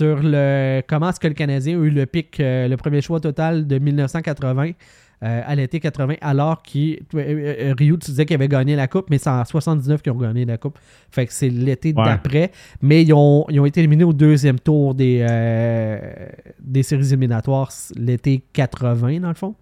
sur le comment est-ce que le Canadien a eu le pic, euh, le premier choix total de 1980 euh, à l'été 80, alors que Rio, tu disais qu'il avait gagné la Coupe, mais c'est en 79 qu'ils ont gagné la Coupe. Fait que c'est l'été d'après. Mais ils ont, ils ont, été éliminés au deuxième tour des, des séries éliminatoires l'été 80, dans le fond.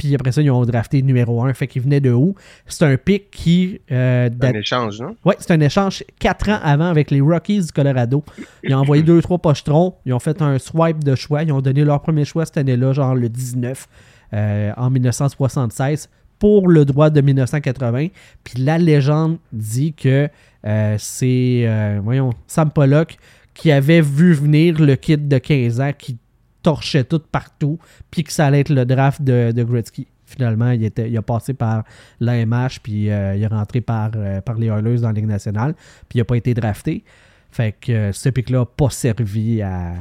Puis après ça, ils ont drafté numéro 1. Fait qu'il venait de où? C'est un pic qui. Euh, un échange, non? Oui, c'est un échange quatre ans avant avec les Rockies du Colorado. Ils ont envoyé deux, trois pochetrons. Ils ont fait un swipe de choix. Ils ont donné leur premier choix cette année-là, genre le 19, euh, en 1976, pour le droit de 1980. Puis la légende dit que euh, c'est, voyons, Sam Pollock qui avait vu venir le kid de 15 ans qui torchait tout partout, puis que ça allait être le draft de, de Gretzky. Finalement, il, était, il a passé par l'AMH, puis euh, il est rentré par, euh, par les Oilers dans la Ligue nationale, puis il n'a pas été drafté. Fait que euh, ce pic-là n'a pas servi à,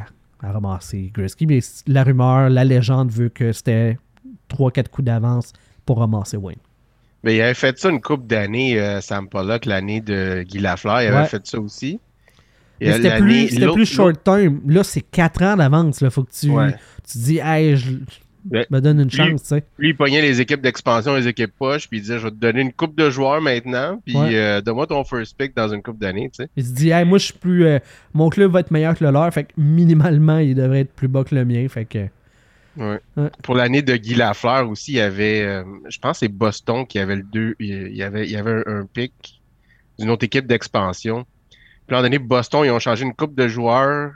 à, ramasser Gretzky, mais la rumeur, la légende veut que c'était 3-4 coups d'avance pour ramasser Wayne. Mais il avait fait ça une coupe d'années, Sam Pollock, l'année de Guy Lafleur, il avait fait ça aussi. C'était plus, short term. Là, c'est 4 ans d'avance. Il faut que tu, tu dis, hey, je, me donne une chance. Lui, il pognait les équipes d'expansion, les équipes poches, puis il disait, je vais te donner une coupe de joueurs maintenant, puis euh, donne-moi ton first pick dans une coupe d'année. Il se dit, hey, moi, je suis plus. Euh, mon club va être meilleur que le leur, fait que minimalement, il devrait être plus bas que le mien. Fait que. Ouais. Pour l'année de Guy Lafleur aussi, il y avait, euh, je pense que c'est Boston qui avait le deux, il y avait, il y avait un pick d'une autre équipe d'expansion. Puis, un donné, Boston, ils ont changé une coupe de joueurs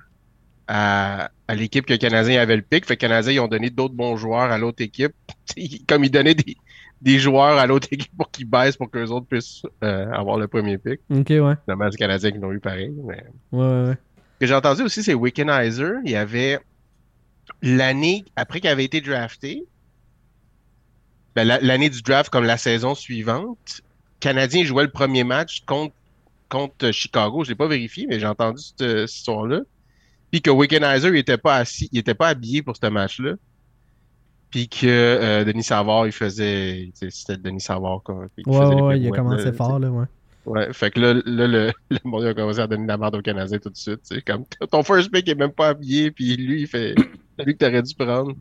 à, l'équipe que le Canadien avait le pic. Fait que Canadien, ils ont donné d'autres bons joueurs à l'autre équipe. Comme ils donnaient des, joueurs à l'autre équipe pour qu'ils baissent pour que les autres puissent euh, avoir le premier pic. OK, ouais. Normalement, les Canadiens qui l'ont eu pareil. Ouais, ouais, ouais. Ce que j'ai entendu aussi, c'est Wickenizer. Il y avait l'année après qu'il avait été drafté, ben, l'année du draft comme la saison suivante, Canadien jouait le premier match contre contre Chicago. Je l'ai pas vérifié, mais j'ai entendu cette, histoire-là. Puis que Wickenizer, il était pas assis, il était pas habillé pour ce match-là. Puis que euh, Denis Savard, il faisait. C'était Denis Savard. Quoi, ouais, ouais, il a commencé fort, là, ouais. Ouais, fait que là, là le, le monde a commencé à donner la merde au Canadien tout de suite. Comme ton first pick est même pas habillé, puis lui, il fait. C'est lui que t'aurais dû prendre.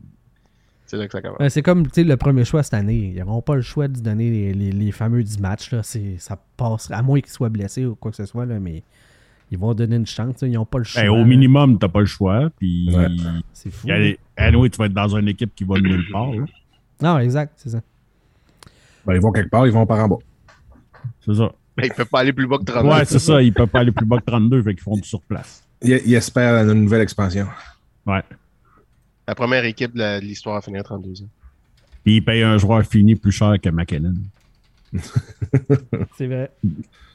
C'est là que ça commence. c'est comme le premier choix cette année. Ils n'auront pas le choix de donner les, les, fameux 10 matchs. Là. Ça passe, à moins qu'ils soient blessés ou quoi que ce soit, là, mais ils vont donner une chance. Ils n'ont pas le choix. au minimum, tu n'as pas le choix. Puis, C'est fou. Anyway, tu vas être dans une équipe qui va de nulle part. Non, exact, c'est ça. Ben, ils vont quelque part, ils vont par en bas. C'est ça. Ben, ils ne peuvent pas aller plus bas que 32. Ouais, c'est ça. Ils ne peuvent pas aller plus bas que 32, fait qu'ils font du surplace. Ils, ils espèrent une nouvelle expansion. Ouais. La première équipe de l'histoire a fini à 32 ans. Puis il paye un joueur fini plus cher que McKinnon. C'est vrai.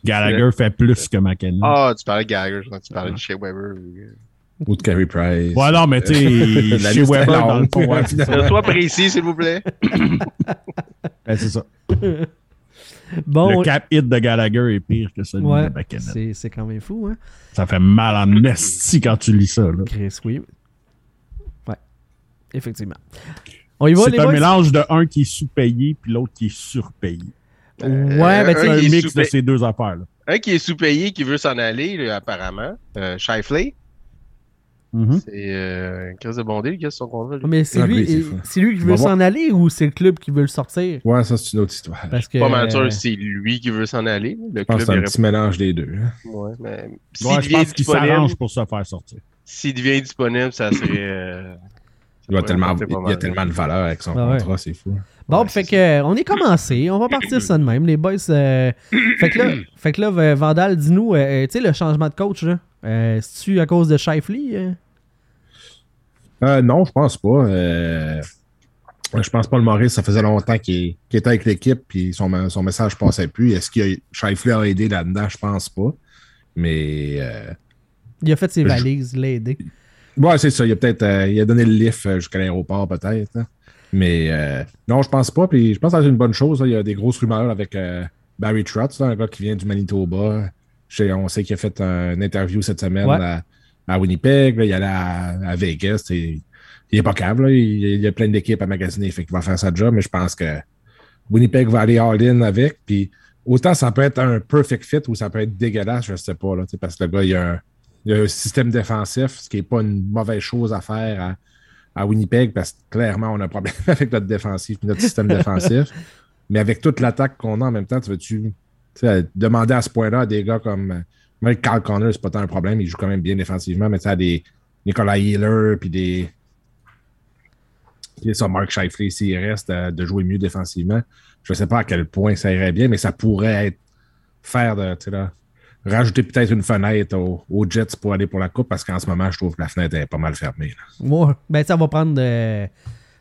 Gallagher fait plus que McKinnon. Ah, tu parlais de Gallagher, je tu parlais de Shea Weber. Ou de Carey Price. Ouais, non, mais tu sais, Shea Weber dans le fond. Sois précis, s'il vous plaît. ben, c'est ça. Bon, le cap hit de Gallagher est pire que celui de McKinnon. C'est quand même fou, hein? Ça fait mal en esti quand tu lis ça. Là. Chris, oui. Effectivement. C'est un mélange de un qui est sous-payé puis l'autre qui est surpayé. ouais, euh, ben, c'est un mix de ces deux affaires-là. Un qui est sous-payé qui veut s'en aller, apparemment. Euh, Shifley. Mm-hmm. C'est euh, Chris de Bondé qui a son contrat. Mais c'est lui, lui, qui veut s'en aller ou c'est le club qui veut le sortir? Ouais, ça, c'est une autre histoire. Parce que, pas mal sûr, c'est lui qui veut s'en aller. Le je pense que c'est un petit mélange des deux. Hein. Ouais, mais. Ouais, je pense qu'il s'arrange pour se faire sortir. S'il devient disponible, ça serait. Euh, il, y a tellement, il a tellement de valeur avec son ah contrat, c'est fou. Bon, fait que, on est commencé. On va partir ça de même. Les boys. Euh, fait, que là, fait que là, Vandal, dis-nous, euh, tu sais, le changement de coach, là, euh, c'est-tu à cause de Shifley? non, je pense pas. je pense pas le Maurice, ça faisait longtemps qu'il était avec l'équipe puis son, son message passait plus. Est-ce que Shifley a aidé là-dedans? Je pense pas. Mais. il a fait ses valises, il l'a aidé. Ouais, c'est ça. Il a peut-être euh, il a donné le lift euh, jusqu'à l'aéroport, peut-être. Hein. Mais euh, non, je pense pas. Puis je pense que c'est une bonne chose. Il y a des grosses rumeurs avec Barry Trotz, un gars qui vient du Manitoba. on sait qu'il a fait une interview cette semaine à, Winnipeg. il allait à, à Vegas. il est pas câble. Il, il, y a plein d'équipes à magasiner. Fait qu'il va faire sa job. Mais je pense que Winnipeg va aller all-in avec. Puis autant ça peut être un perfect fit ou ça peut être dégueulasse, je sais pas. Là, parce que le gars, il a un il y a un système défensif, ce qui n'est pas une mauvaise chose à faire à, Winnipeg, parce que clairement, on a un problème avec notre défensif, notre système défensif. Mais avec toute l'attaque qu'on a en même temps, tu veux-tu demander à ce point-là à des gars comme. Même Carl Connor, c'est pas tant un problème, il joue quand même bien défensivement, mais tu sais, des Nicolas Healer, puis des. ça, Mark Scheifele, s'il reste de jouer mieux défensivement, je ne sais pas à quel point ça irait bien, mais ça pourrait être faire de. Là, rajouter peut-être une fenêtre aux, Jets pour aller pour la coupe parce qu'en ce moment, je trouve que la fenêtre est pas mal fermée. Ouais, ben ça va prendre de,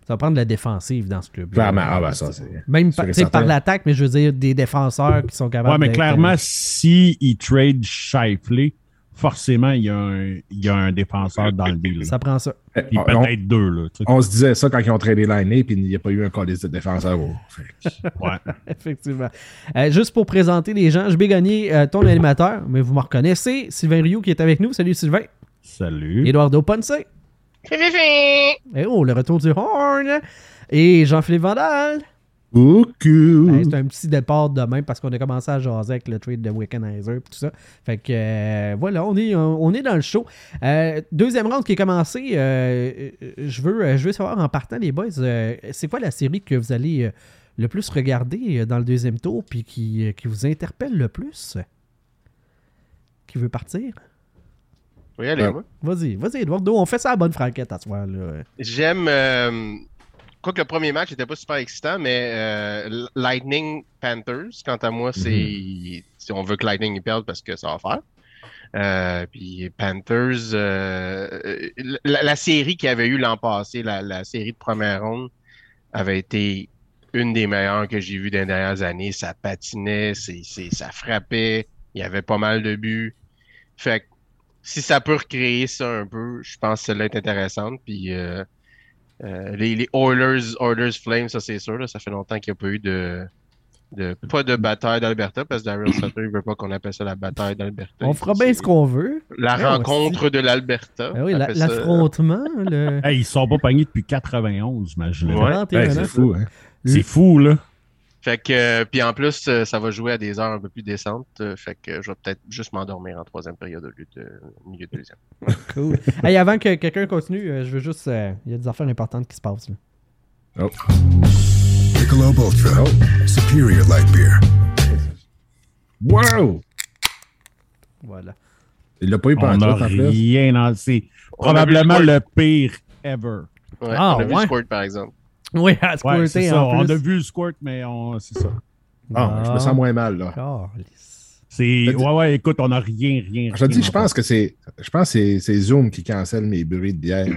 ça va prendre de la défensive dans ce club. Clairement, ah ben ça. Même par l'attaque, mais je veux dire des défenseurs qui sont capables. Ouais, mais clairement, si ils trade Shifley, forcément, il y, a un, il y a un défenseur dans le deal. Ça prend ça. Puis peut-être deux. Là, on se disait ça quand ils ont tradé l'année, puis il n'y a pas eu un calice de défenseur. ouais. Effectivement. Euh, juste pour présenter les gens, je vais gagner euh, ton animateur, mais vous me reconnaissez. Sylvain Rioux qui est avec nous. Salut Sylvain. Salut. Eduardo Ponce. Et oh, le retour du horn. Et Jean-Philippe Vandal. C'est un petit départ demain parce qu'on a commencé à jaser avec le trade de Wickenheiser et tout ça. Fait que euh, voilà, on est, on est dans le show. Euh, deuxième round qui est commencé. Euh, je, veux, je veux savoir en partant, les boys, c'est quoi la série que vous allez le plus regarder dans le deuxième tour puis qui, qui vous interpelle le plus? Qui veut partir? Oui, allez. Vas-y, vas-y, Eduardo, on fait ça à bonne franquette à soir. Là. J'aime. Euh, quoi que le premier match n'était pas super excitant, mais euh, Lightning Panthers, quant à moi, c'est. Mhm. Si on veut que Lightning y perde parce que ça va faire. Euh, puis Panthers, la, série qu'il avait eu l'an passé, la, série de première ronde, avait été une des meilleures que j'ai vues dans les dernières années. Ça patinait, ça frappait, il y avait pas mal de buts. Fait que si ça peut recréer ça un peu, je pense que celle-là est intéressante. Puis euh, euh, les, Oilers, Oilers Flames, ça c'est sûr, ça fait longtemps qu'il n'y a pas eu de, de pas de bataille d'Alberta, parce que Daryl Sutter ne veut pas qu'on appelle ça la bataille d'Alberta. On fera bien ce qu'on veut. La rencontre de l'Alberta. Ben oui, l'affrontement. Le... Hey, ils sont pas pognés depuis 91, imagine. Ouais. c'est fou, hein? C'est fou, là. Fait que, euh, puis en plus, euh, ça va jouer à des heures un peu plus décentes. Euh, fait que je vais peut-être juste m'endormir en troisième période au lieu de milieu de deuxième. cool. hey, avant que quelqu'un continue, je veux juste. Il y a des affaires importantes qui se passent. Là. Oh. Michelob Ultra. Oh. Superior Light Beer. Wow! Voilà. Il l'a pas eu pendant On n'a rien dans C'est probablement le pire ever. Ouais, ah, on a vu Squirt, par exemple. Oui, à ouais, c'est ça. On a vu le squirt, mais on... c'est ça. Ah, je me sens moins mal, là. C'est... Ouais, ouais, écoute, on n'a rien, rien. Je dis, je pense que c'est. Je pense que c'est Zoom qui cancelle mes bruits de bière.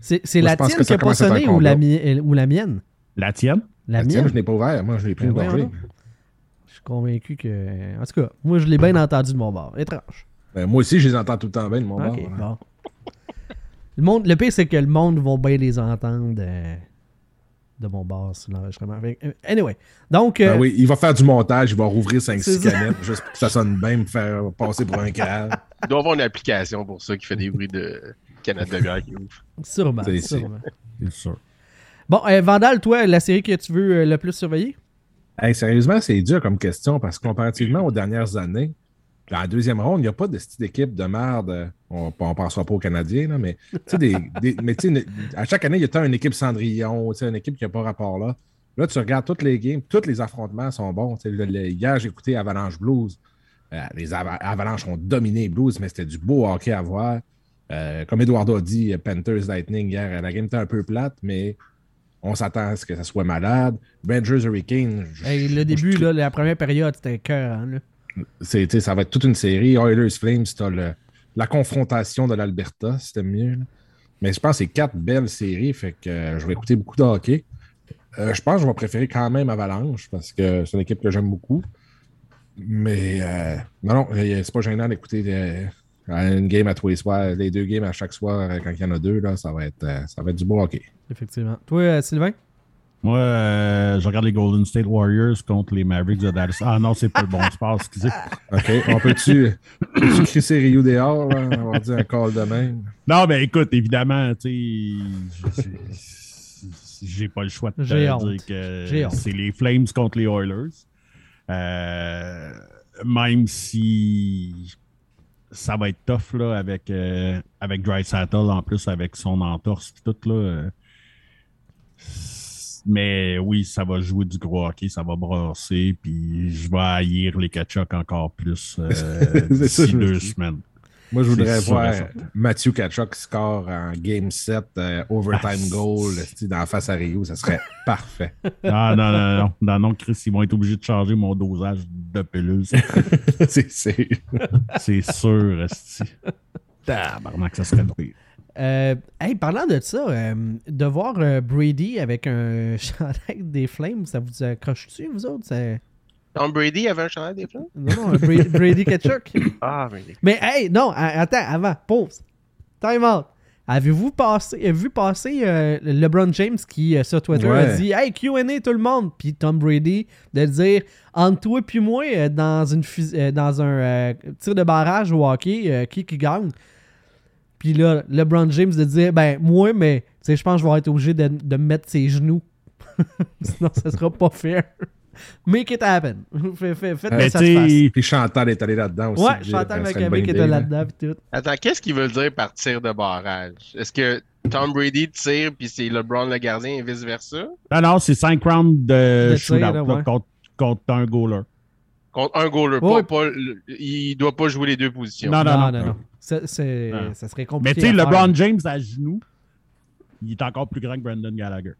C'est, la tienne qui n'a pas sonné ou la, ou la mienne? La tienne? La, mienne? je n'ai pas ouvert. Moi, je l'ai pris une gorgée. Je suis convaincu que. En tout cas, moi, je l'ai bien entendu de mon bord. Étrange. Ben, moi aussi, je les entends tout le temps bien de mon bord. Bon. le, monde, le pire, c'est que le monde va bien les entendre. Euh, de mon bar sur l'enregistrement. Euh, anyway, donc... Ben euh, oui, il va faire du montage, il va rouvrir 5-6 canettes juste pour que ça sonne bien, me faire passer pour un câble. Il doit avoir une application pour ça qui fait des bruits de canettes de bière qui ouvre. Sûrement, c'est sûr. Bon, euh, Vandal, toi, la série que tu veux le plus surveiller? sérieusement, c'est dur comme question parce que comparativement aux dernières années, dans la deuxième ronde, il n'y a pas de style d'équipe de merde. On ne pensera pas aux Canadiens, mais, des, mais à chaque année, il y a une équipe Cendrillon, une équipe qui n'a pas rapport là. Là, tu regardes toutes les games, tous les affrontements sont bons. hier, j'ai écouté Avalanche Blues. Euh, les Avalanches ont dominé Blues, mais c'était du beau hockey à voir. Euh, comme Eduardo a dit, Panthers Lightning hier, la game était un peu plate, mais on s'attend à ce que ça soit malade. Rangers Hurricane. le début, la première période, c'était cœur. Hein, ça va être toute une série. Oilers Flames, tu as la confrontation de l'Alberta, c'était mieux. Mais je pense que c'est quatre belles séries, fait que euh, je vais écouter beaucoup de hockey. Euh, je pense que je vais préférer quand même Avalanche parce que c'est une équipe que j'aime beaucoup. Mais euh, non, non, c'est pas gênant d'écouter une game à tous les soirs, les deux games à chaque soir quand il y en a deux, là, ça, va être, ça va être du beau hockey. Effectivement. Toi, Sylvain? Moi, euh, je regarde les Golden State Warriors contre les Mavericks de Dallas. Ah non, c'est pas le bon sport, excusez. OK. On peut-tu peut crisser Rio dehors, là? On va dire un call de même? Non, mais écoute, évidemment, tu sais, j'ai pas le choix de dire que c'est les Flames contre les Oilers. Euh, même si ça va être tough là, avec, euh, avec Dry Saddle, en plus avec son entorse et tout. Là, euh. Mais oui, ça va jouer du gros hockey, ça va brasser, puis je vais haïr les Kachuk encore plus euh, d'ici deux semaines. Moi, je voudrais voir Matthew Kachuk score en game 7, euh, overtime ah, goal, dans face à Rio. Ça serait parfait. Ah, non, non, non. Non, non, Chris, ils vont être obligés de changer mon dosage de pilule. c'est sûr. c'est sûr. Tabarnak, ça serait pire. Euh, hey, parlant de ça, euh, de voir euh, Brady avec un chandail des Flames, ça vous accroche-tu, vous autres? Tom Brady avait un chandail des Flames? Non, non, Brady Ketchuk. ah, Brady. Mais hey, non, attends, avant, pause. Time out. Avez-vous passé, vu passer LeBron James qui, sur Twitter, a dit Hey, QA tout le monde? Puis Tom Brady de dire Entre toi et moi, dans, une, dans un tir de barrage au hockey, qui qui gagne? Puis là, LeBron James de dire Ben, moi, mais je pense que je vais être obligé de, de mettre ses genoux. Sinon, ça sera pas fair. Make it happen. Faites fait, fait que ça se fasse. Puis Chantal est allé là-dedans aussi. Ouais, Chantal McAvick était là-dedans. tout. Attends, qu'est-ce qu'il veut dire par tir de barrage? Est-ce que Tom Brady tire puis c'est LeBron le gardien et vice-versa? Non, non, c'est 5 rounds de, de shootout contre, contre un goaler. Contre un goaler. Pas, pas, il doit pas jouer les deux positions. Non, non, non. non, non. Ça, ça serait compliqué. Mais tu sais, LeBron James à genoux, il est encore plus grand que Brandon Gallagher.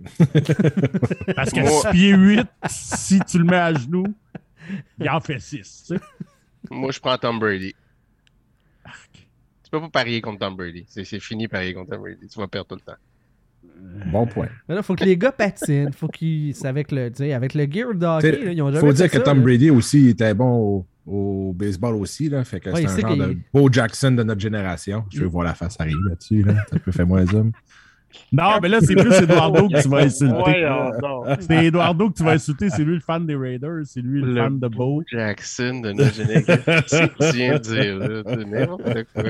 Parce que 6 pieds 8, si tu le mets à genoux, il en fait 6. Moi, je prends Tom Brady. Tu peux pas parier contre Tom Brady. C'est fini parier contre Tom Brady. Tu vas perdre tout le temps. Bon point. Il faut que les gars patinent. Faut qu'ils. Avec le, avec le gear de hockey, ils ont faut dire que Tom Brady aussi était bon au, baseball aussi. Là, fait que c'est un genre de Bo Jackson de notre génération. Je veux voir la face arriver là-dessus. Là. Ça peut faire moins zoom. Non, mais là, c'est plus Eduardo que tu vas insulter. c'est Eduardo que tu vas insulter. C'est lui le fan des Raiders. C'est lui le, fan de Bo. Jackson de notre génération. C'est dire. C'est n'importe quoi.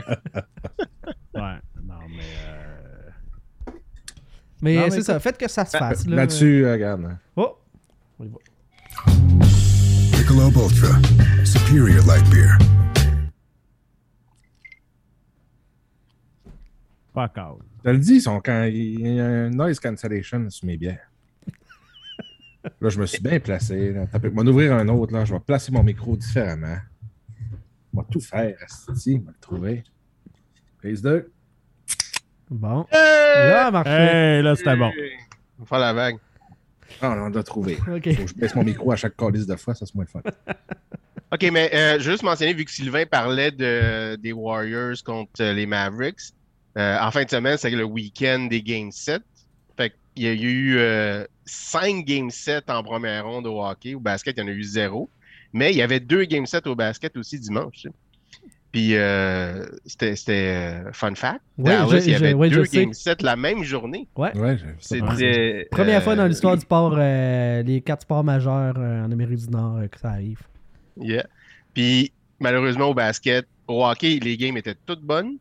Ouais, non, mais. Euh, mais, c'est ça, faites que ça se fasse. Là-dessus, là regarde. Oh! On y va. Michelob Ultra. Superior Light Beer. Fuck out. Je le dis, quand il y a un noise cancellation sur mes bières. Là, je me suis bien placé. Là. Je vais ouvrir un autre. Là. Je vais placer mon micro différemment. Je vais tout faire. Si, je vais le trouver. Prise 2. Bon. Là, marché. Hey, là, c'était bon. On va faire la vague. Ah, on doit trouver. Faut que je baisse mon micro à chaque calice de fois, ça c'est moins fun. OK, mais euh, juste mentionner, vu que Sylvain parlait de, des Warriors contre les Mavericks, euh, en fin de semaine, c'est le week-end des Game 7. Fait qu'il y a eu euh, 5 Game 7 en première ronde au hockey. Au basket, il y en a eu zéro. Mais il y avait deux Game 7 au basket aussi dimanche. Puis euh, c'était euh, fun fact. Oui, il y avait deux Game 7 la même journée. Ouais. c'était première fois dans euh, l'histoire du sport, les quatre sports majeurs en Amérique du Nord que ça arrive. Yeah. Puis malheureusement au basket, au hockey, les games étaient toutes bonnes.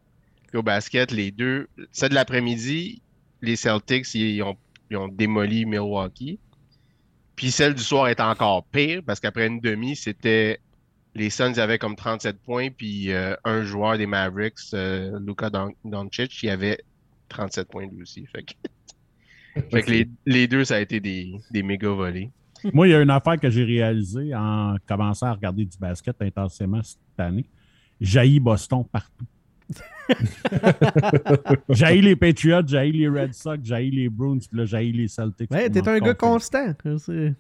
Puis au basket, les deux, celle de l'après-midi, les Celtics, ils ont, ils ont démoli Milwaukee. Puis celle du soir est encore pire parce qu'après une demi, c'était les Suns avaient comme 37 points, puis euh, un joueur des Mavericks, euh, Luka Doncic, il avait 37 points lui aussi. Fait que, les, deux, ça a été des, des méga volés. Moi, il y a une affaire que j'ai réalisée en commençant à regarder du basket intensément cette année. Jaillit Boston partout. j'ai les Patriots, j'ai les Red Sox, j'ai les Bruins, puis là, j'ai les Celtics. Ouais, t'es un gars constant.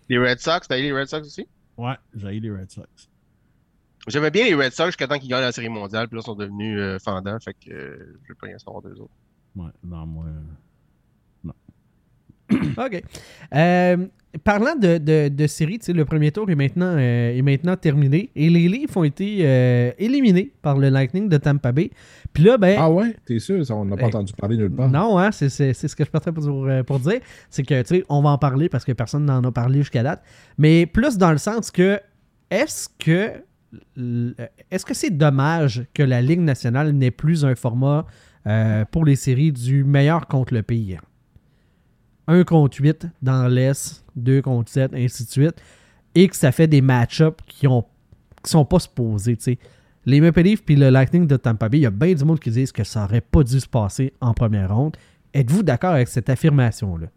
Les Red Sox, t'as les Red Sox aussi? Ouais, j'ai les Red Sox. J'aimais bien les Red Sox jusqu'à temps qu'ils gagnent la série mondiale, puis là, ils sont devenus euh, fendants, fait que euh, je veux pas rien savoir d'eux autres. Ouais, non, moi. Non. OK. Euh, parlant de, de, de série, le premier tour est maintenant, euh, est maintenant terminé et les Leafs ont été éliminés par le Lightning de Tampa Bay. Puis là, ben. Ah ouais, t'es sûr, on n'a pas ben, entendu parler nulle part. Non, hein, c'est ce que je partais pour, pour dire. C'est que, tu sais, on va en parler parce que personne n'en a parlé jusqu'à date. Mais plus dans le sens que, est-ce que est-ce que c'est dommage que la Ligue nationale n'ait plus un format euh, pour les séries du meilleur contre le pire? 1 contre 8 dans l'Est, 2 contre 7, ainsi de suite, et que ça fait des match-ups qui ont sont pas supposés. les Maple Leafs puis le Lightning de Tampa Bay, il y a bien du monde qui disent que ça aurait pas dû se passer en première ronde. Êtes-vous d'accord avec cette affirmation-là?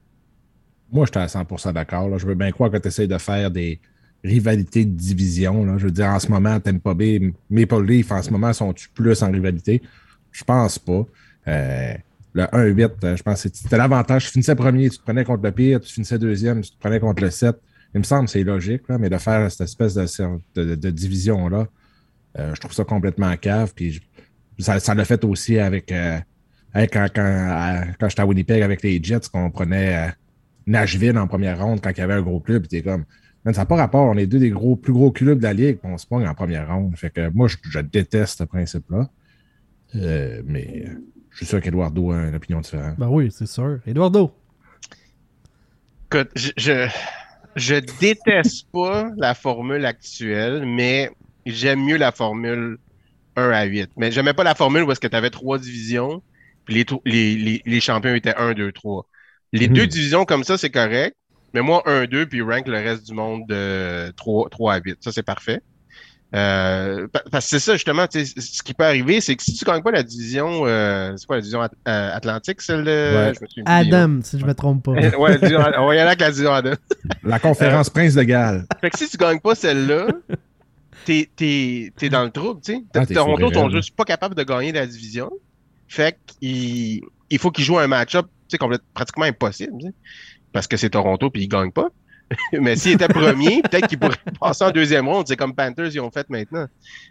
Moi, je suis à 100% d'accord. Je veux bien croire que tu essaies de faire des rivalités de division. Là. Je veux dire, en ce moment, Tampa Bay, Maple Leafs, en ce moment, sont-tu plus en rivalité? Je pense pas. Euh, le 1-8, euh, je pense que c'était l'avantage. Tu finissais premier, tu te prenais contre le pire, tu finissais deuxième, tu te prenais contre le 7. Il me semble que c'est logique, là, mais de faire cette espèce de, division-là, euh, je trouve ça complètement cave. Puis ça, l'a fait aussi avec, quand, quand, j'étais à Winnipeg avec les Jets, qu'on prenait Nashville en première ronde quand il y avait un gros club, t'es comme. Ça n'a pas rapport. On est deux des gros, plus gros clubs de la ligue, on se pogne en première ronde. Fait que moi, je, déteste ce principe-là. Euh, mais je suis sûr qu'Eduardo a une opinion différente. Ben oui, c'est sûr. Eduardo. Écoute, je, je, déteste pas la formule actuelle, mais j'aime mieux la formule 1 à 8. Mais j'aimais pas la formule où est-ce que tu avais trois divisions, puis les, les, les champions étaient 1, 2, 3. Les deux mhm. divisions comme ça, c'est correct. Mais moi, 1-2, puis rank le reste du monde de 3, 3 à 8. Ça, c'est parfait. Euh, parce que c'est ça, justement, ce qui peut arriver, c'est que si tu gagnes pas la division, euh, c'est quoi la division euh, Atlantique, celle de. Adam, si je me trompe pas. ouais, on va y aller avec la division Adam. la conférence Prince de Galles. Fait que si tu gagnes pas celle-là, t'es, t'es, t'es dans le trouble, tu sais. Ah, Toronto sont juste pas capables de gagner la division. Fait qu'il il faut qu'ils jouent un match-up c'est pratiquement impossible. Parce que c'est Toronto puis ils gagnent pas. Mais s'il était premier, peut-être qu'il pourrait passer en deuxième ronde. C'est comme Panthers ils ont fait maintenant.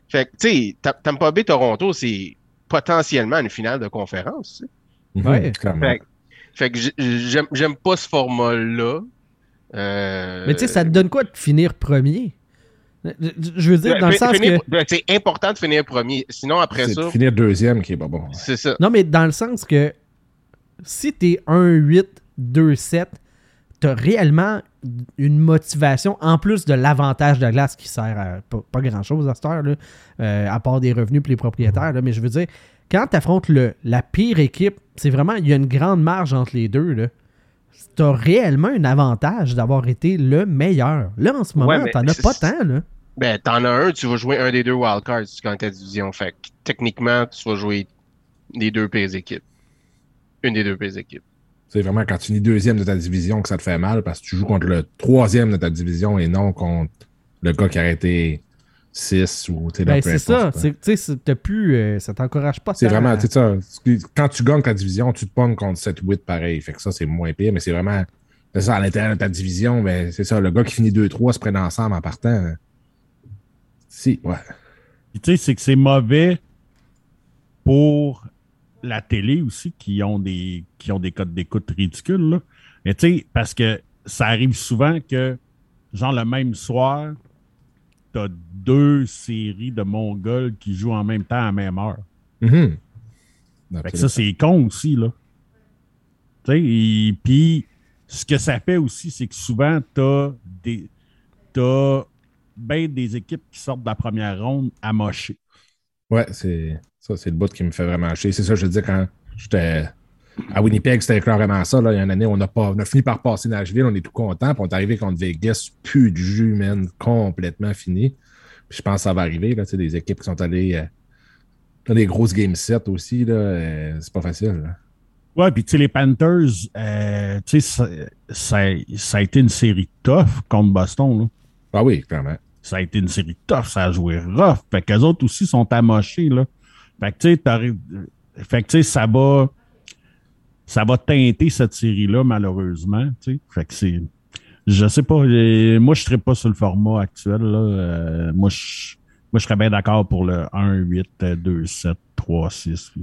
Fait que, tu sais, Tampa Bay Toronto, c'est potentiellement une finale de conférence. Mhm, ouais. Fait, que j'aime pas ce format-là. Euh, Mais tu sais, ça te donne quoi de finir premier? Je veux dire, dans le sens que. Ben, c'est important de finir premier. Sinon, après ça. De finir deuxième qui est pas bon. C'est ça. Non, mais dans le sens que si tu es 1-8, 2-7, tu as réellement une motivation en plus de l'avantage de glace qui sert à pas, grand-chose à cette heure, là, euh, à part des revenus pour les propriétaires. mais je veux dire, quand tu affrontes la pire équipe, c'est vraiment, il y a une grande marge entre les deux. Tu as réellement un avantage d'avoir été le meilleur. Là, en ce moment, t'en as pas tant. Là. Ben, t'en as un, tu vas jouer un des deux wildcards gagnes ta division. Fait techniquement, tu vas jouer les deux pires équipes une des deux pires équipes. C'est vraiment quand tu finis deuxième de ta division que ça te fait mal parce que tu joues contre le troisième de ta division et non contre le gars qui a arrêté 6 ou tu ben, c'est ça. Tu sais, plus. Euh, ça t'encourage pas. C'est vraiment. À... ça. Quand tu gagnes ta division, tu te pognes contre 7-8 pareil. Fait que ça, c'est moins pire, mais c'est vraiment. C'est ça, à l'intérieur de ta division, ben, c'est ça. Le gars qui finit 2-3 se prennent ensemble en partant. Si, ouais. Tu sais, c'est que c'est mauvais pour la télé aussi qui ont des qui ont des codes d'écoute ridicules. Là. Mais tu sais, parce que ça arrive souvent que, genre, le même soir, t'as deux séries de Mongols qui jouent en même temps à la même heure. Mm ça, c'est con aussi, là. Tu sais, et puis, ce que ça fait aussi, c'est que souvent, t'as des. T'as bien des équipes qui sortent de la première ronde à mocher. Ouais, c'est. Ça, c'est le bout qui me fait vraiment chier. C'est ça, je dis, quand j'étais à Winnipeg, c'était clairement ça. Là. Il y a une année, on a, pas, on a fini par passer Nashville, on est tout content. Puis on est arrivé contre Vegas, plus de jus, man, complètement fini. Puis je pense que ça va arriver. Là, des équipes qui sont allées euh, dans des grosses game sets aussi. Là, euh, c'est pas facile. Là. Ouais, puis tu sais, les Panthers, euh, tu sais, ça, ça, a été une série tough contre Boston. Là. Ah oui, clairement. Ça a été une série tough, ça a joué rough. Fait qu'eux autres aussi sont amochés, là. Fait que, tu sais, ça va, ça va teinter cette série-là, malheureusement, tu Fait que c'est, je sais pas, euh, moi, je serais pas sur le format actuel, là. Euh, moi, je, moi, je serais bien d'accord pour le 1, 8, 2, 7, 3, 6.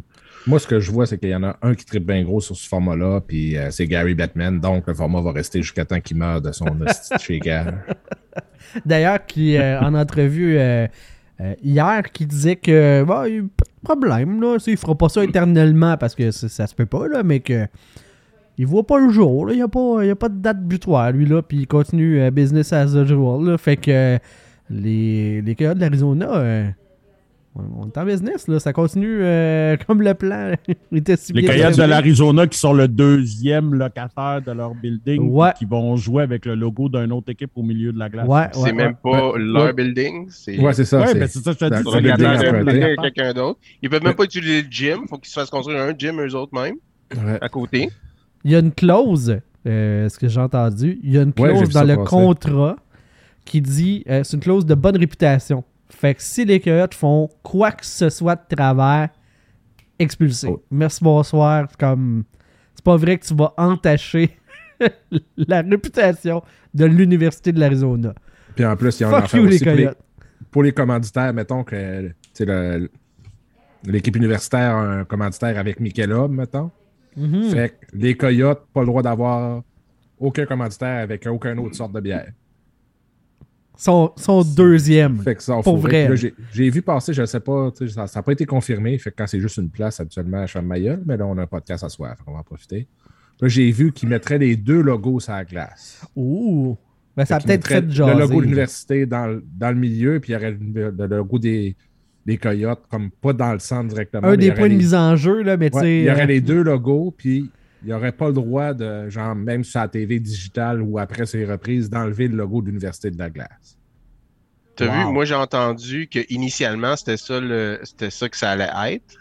Moi, ce que je vois, c'est qu'il y en a un qui tripe bien gros sur ce format-là, puis euh, c'est Gary Batman. Donc, le format va rester jusqu'à temps qu'il meure de son shaker. D'ailleurs, qui, en entrevue hier, qui disait que bah, il problème. Là. Il fera pas ça éternellement parce que ça, se peut pas, là, mais que il voit pas le jour. Il n'y a, pas, a pas de date butoir, lui, là, puis il continue euh, business as usual. Là, fait que les, les de l'Arizona, euh, on est en business, là. Ça continue euh, comme le plan était si Les bien Coyotes de l'Arizona qui sont le deuxième locataire de leur building, Ouais. qui vont jouer avec le logo d'une autre équipe au milieu de la glace. Ouais, C'est ouais, même ouais. pas Ouais. leur building. C'est Ouais, c'est ça. Ouais, c'est- ben c'est ça, je te dis. c'est quelqu'un d'autre. Ils peuvent même pas utiliser le gym. Faut qu'ils se fassent construire un gym eux autres même Ouais. à côté. Il y a une clause, euh, ce que j'ai entendu, il y a une clause dans le passer. contrat qui dit euh, c'est une clause de bonne réputation. Fait que si les Coyotes font quoi que ce soit de travers, expulsé. Oh. Merci, bonsoir. C'est Comme, c'est pas vrai que tu vas entacher la réputation de l'Université de l'Arizona. Puis en plus, il y a un Fuck affaire you, les aussi pour les, pour les commanditaires, mettons que l'équipe universitaire a un commanditaire avec Michelob, mettons. Mhm. Fait que les Coyotes, pas le droit d'avoir aucun commanditaire avec aucune autre sorte de bière. Son, son deuxième. Fait que ça, Pour vrai. J'ai, vu passer, je sais pas, ça n'a pas été confirmé. Fait que quand c'est juste une place, habituellement, ma gueule, mais là, on a un podcast à soir, qu'on va en profiter. Là, j'ai vu qu'ils mettraient les deux logos sur la glace. Ouh. Ben, ça a peut-être fait jaser. Le logo de l'université dans, le- dans le milieu, puis il y aurait le, le logo des, des Coyotes, comme pas dans le centre directement. Un mais des points de les- mise en jeu, là, mais tu sais. il y aurait euh, les deux logos, puis il n'y aurait pas le droit de, genre, même sur la TV digitale ou après ses reprises, d'enlever le logo de l'Université de la Glace. T'as Wow. vu, moi j'ai entendu que initialement c'était ça le c'était ça que ça allait être.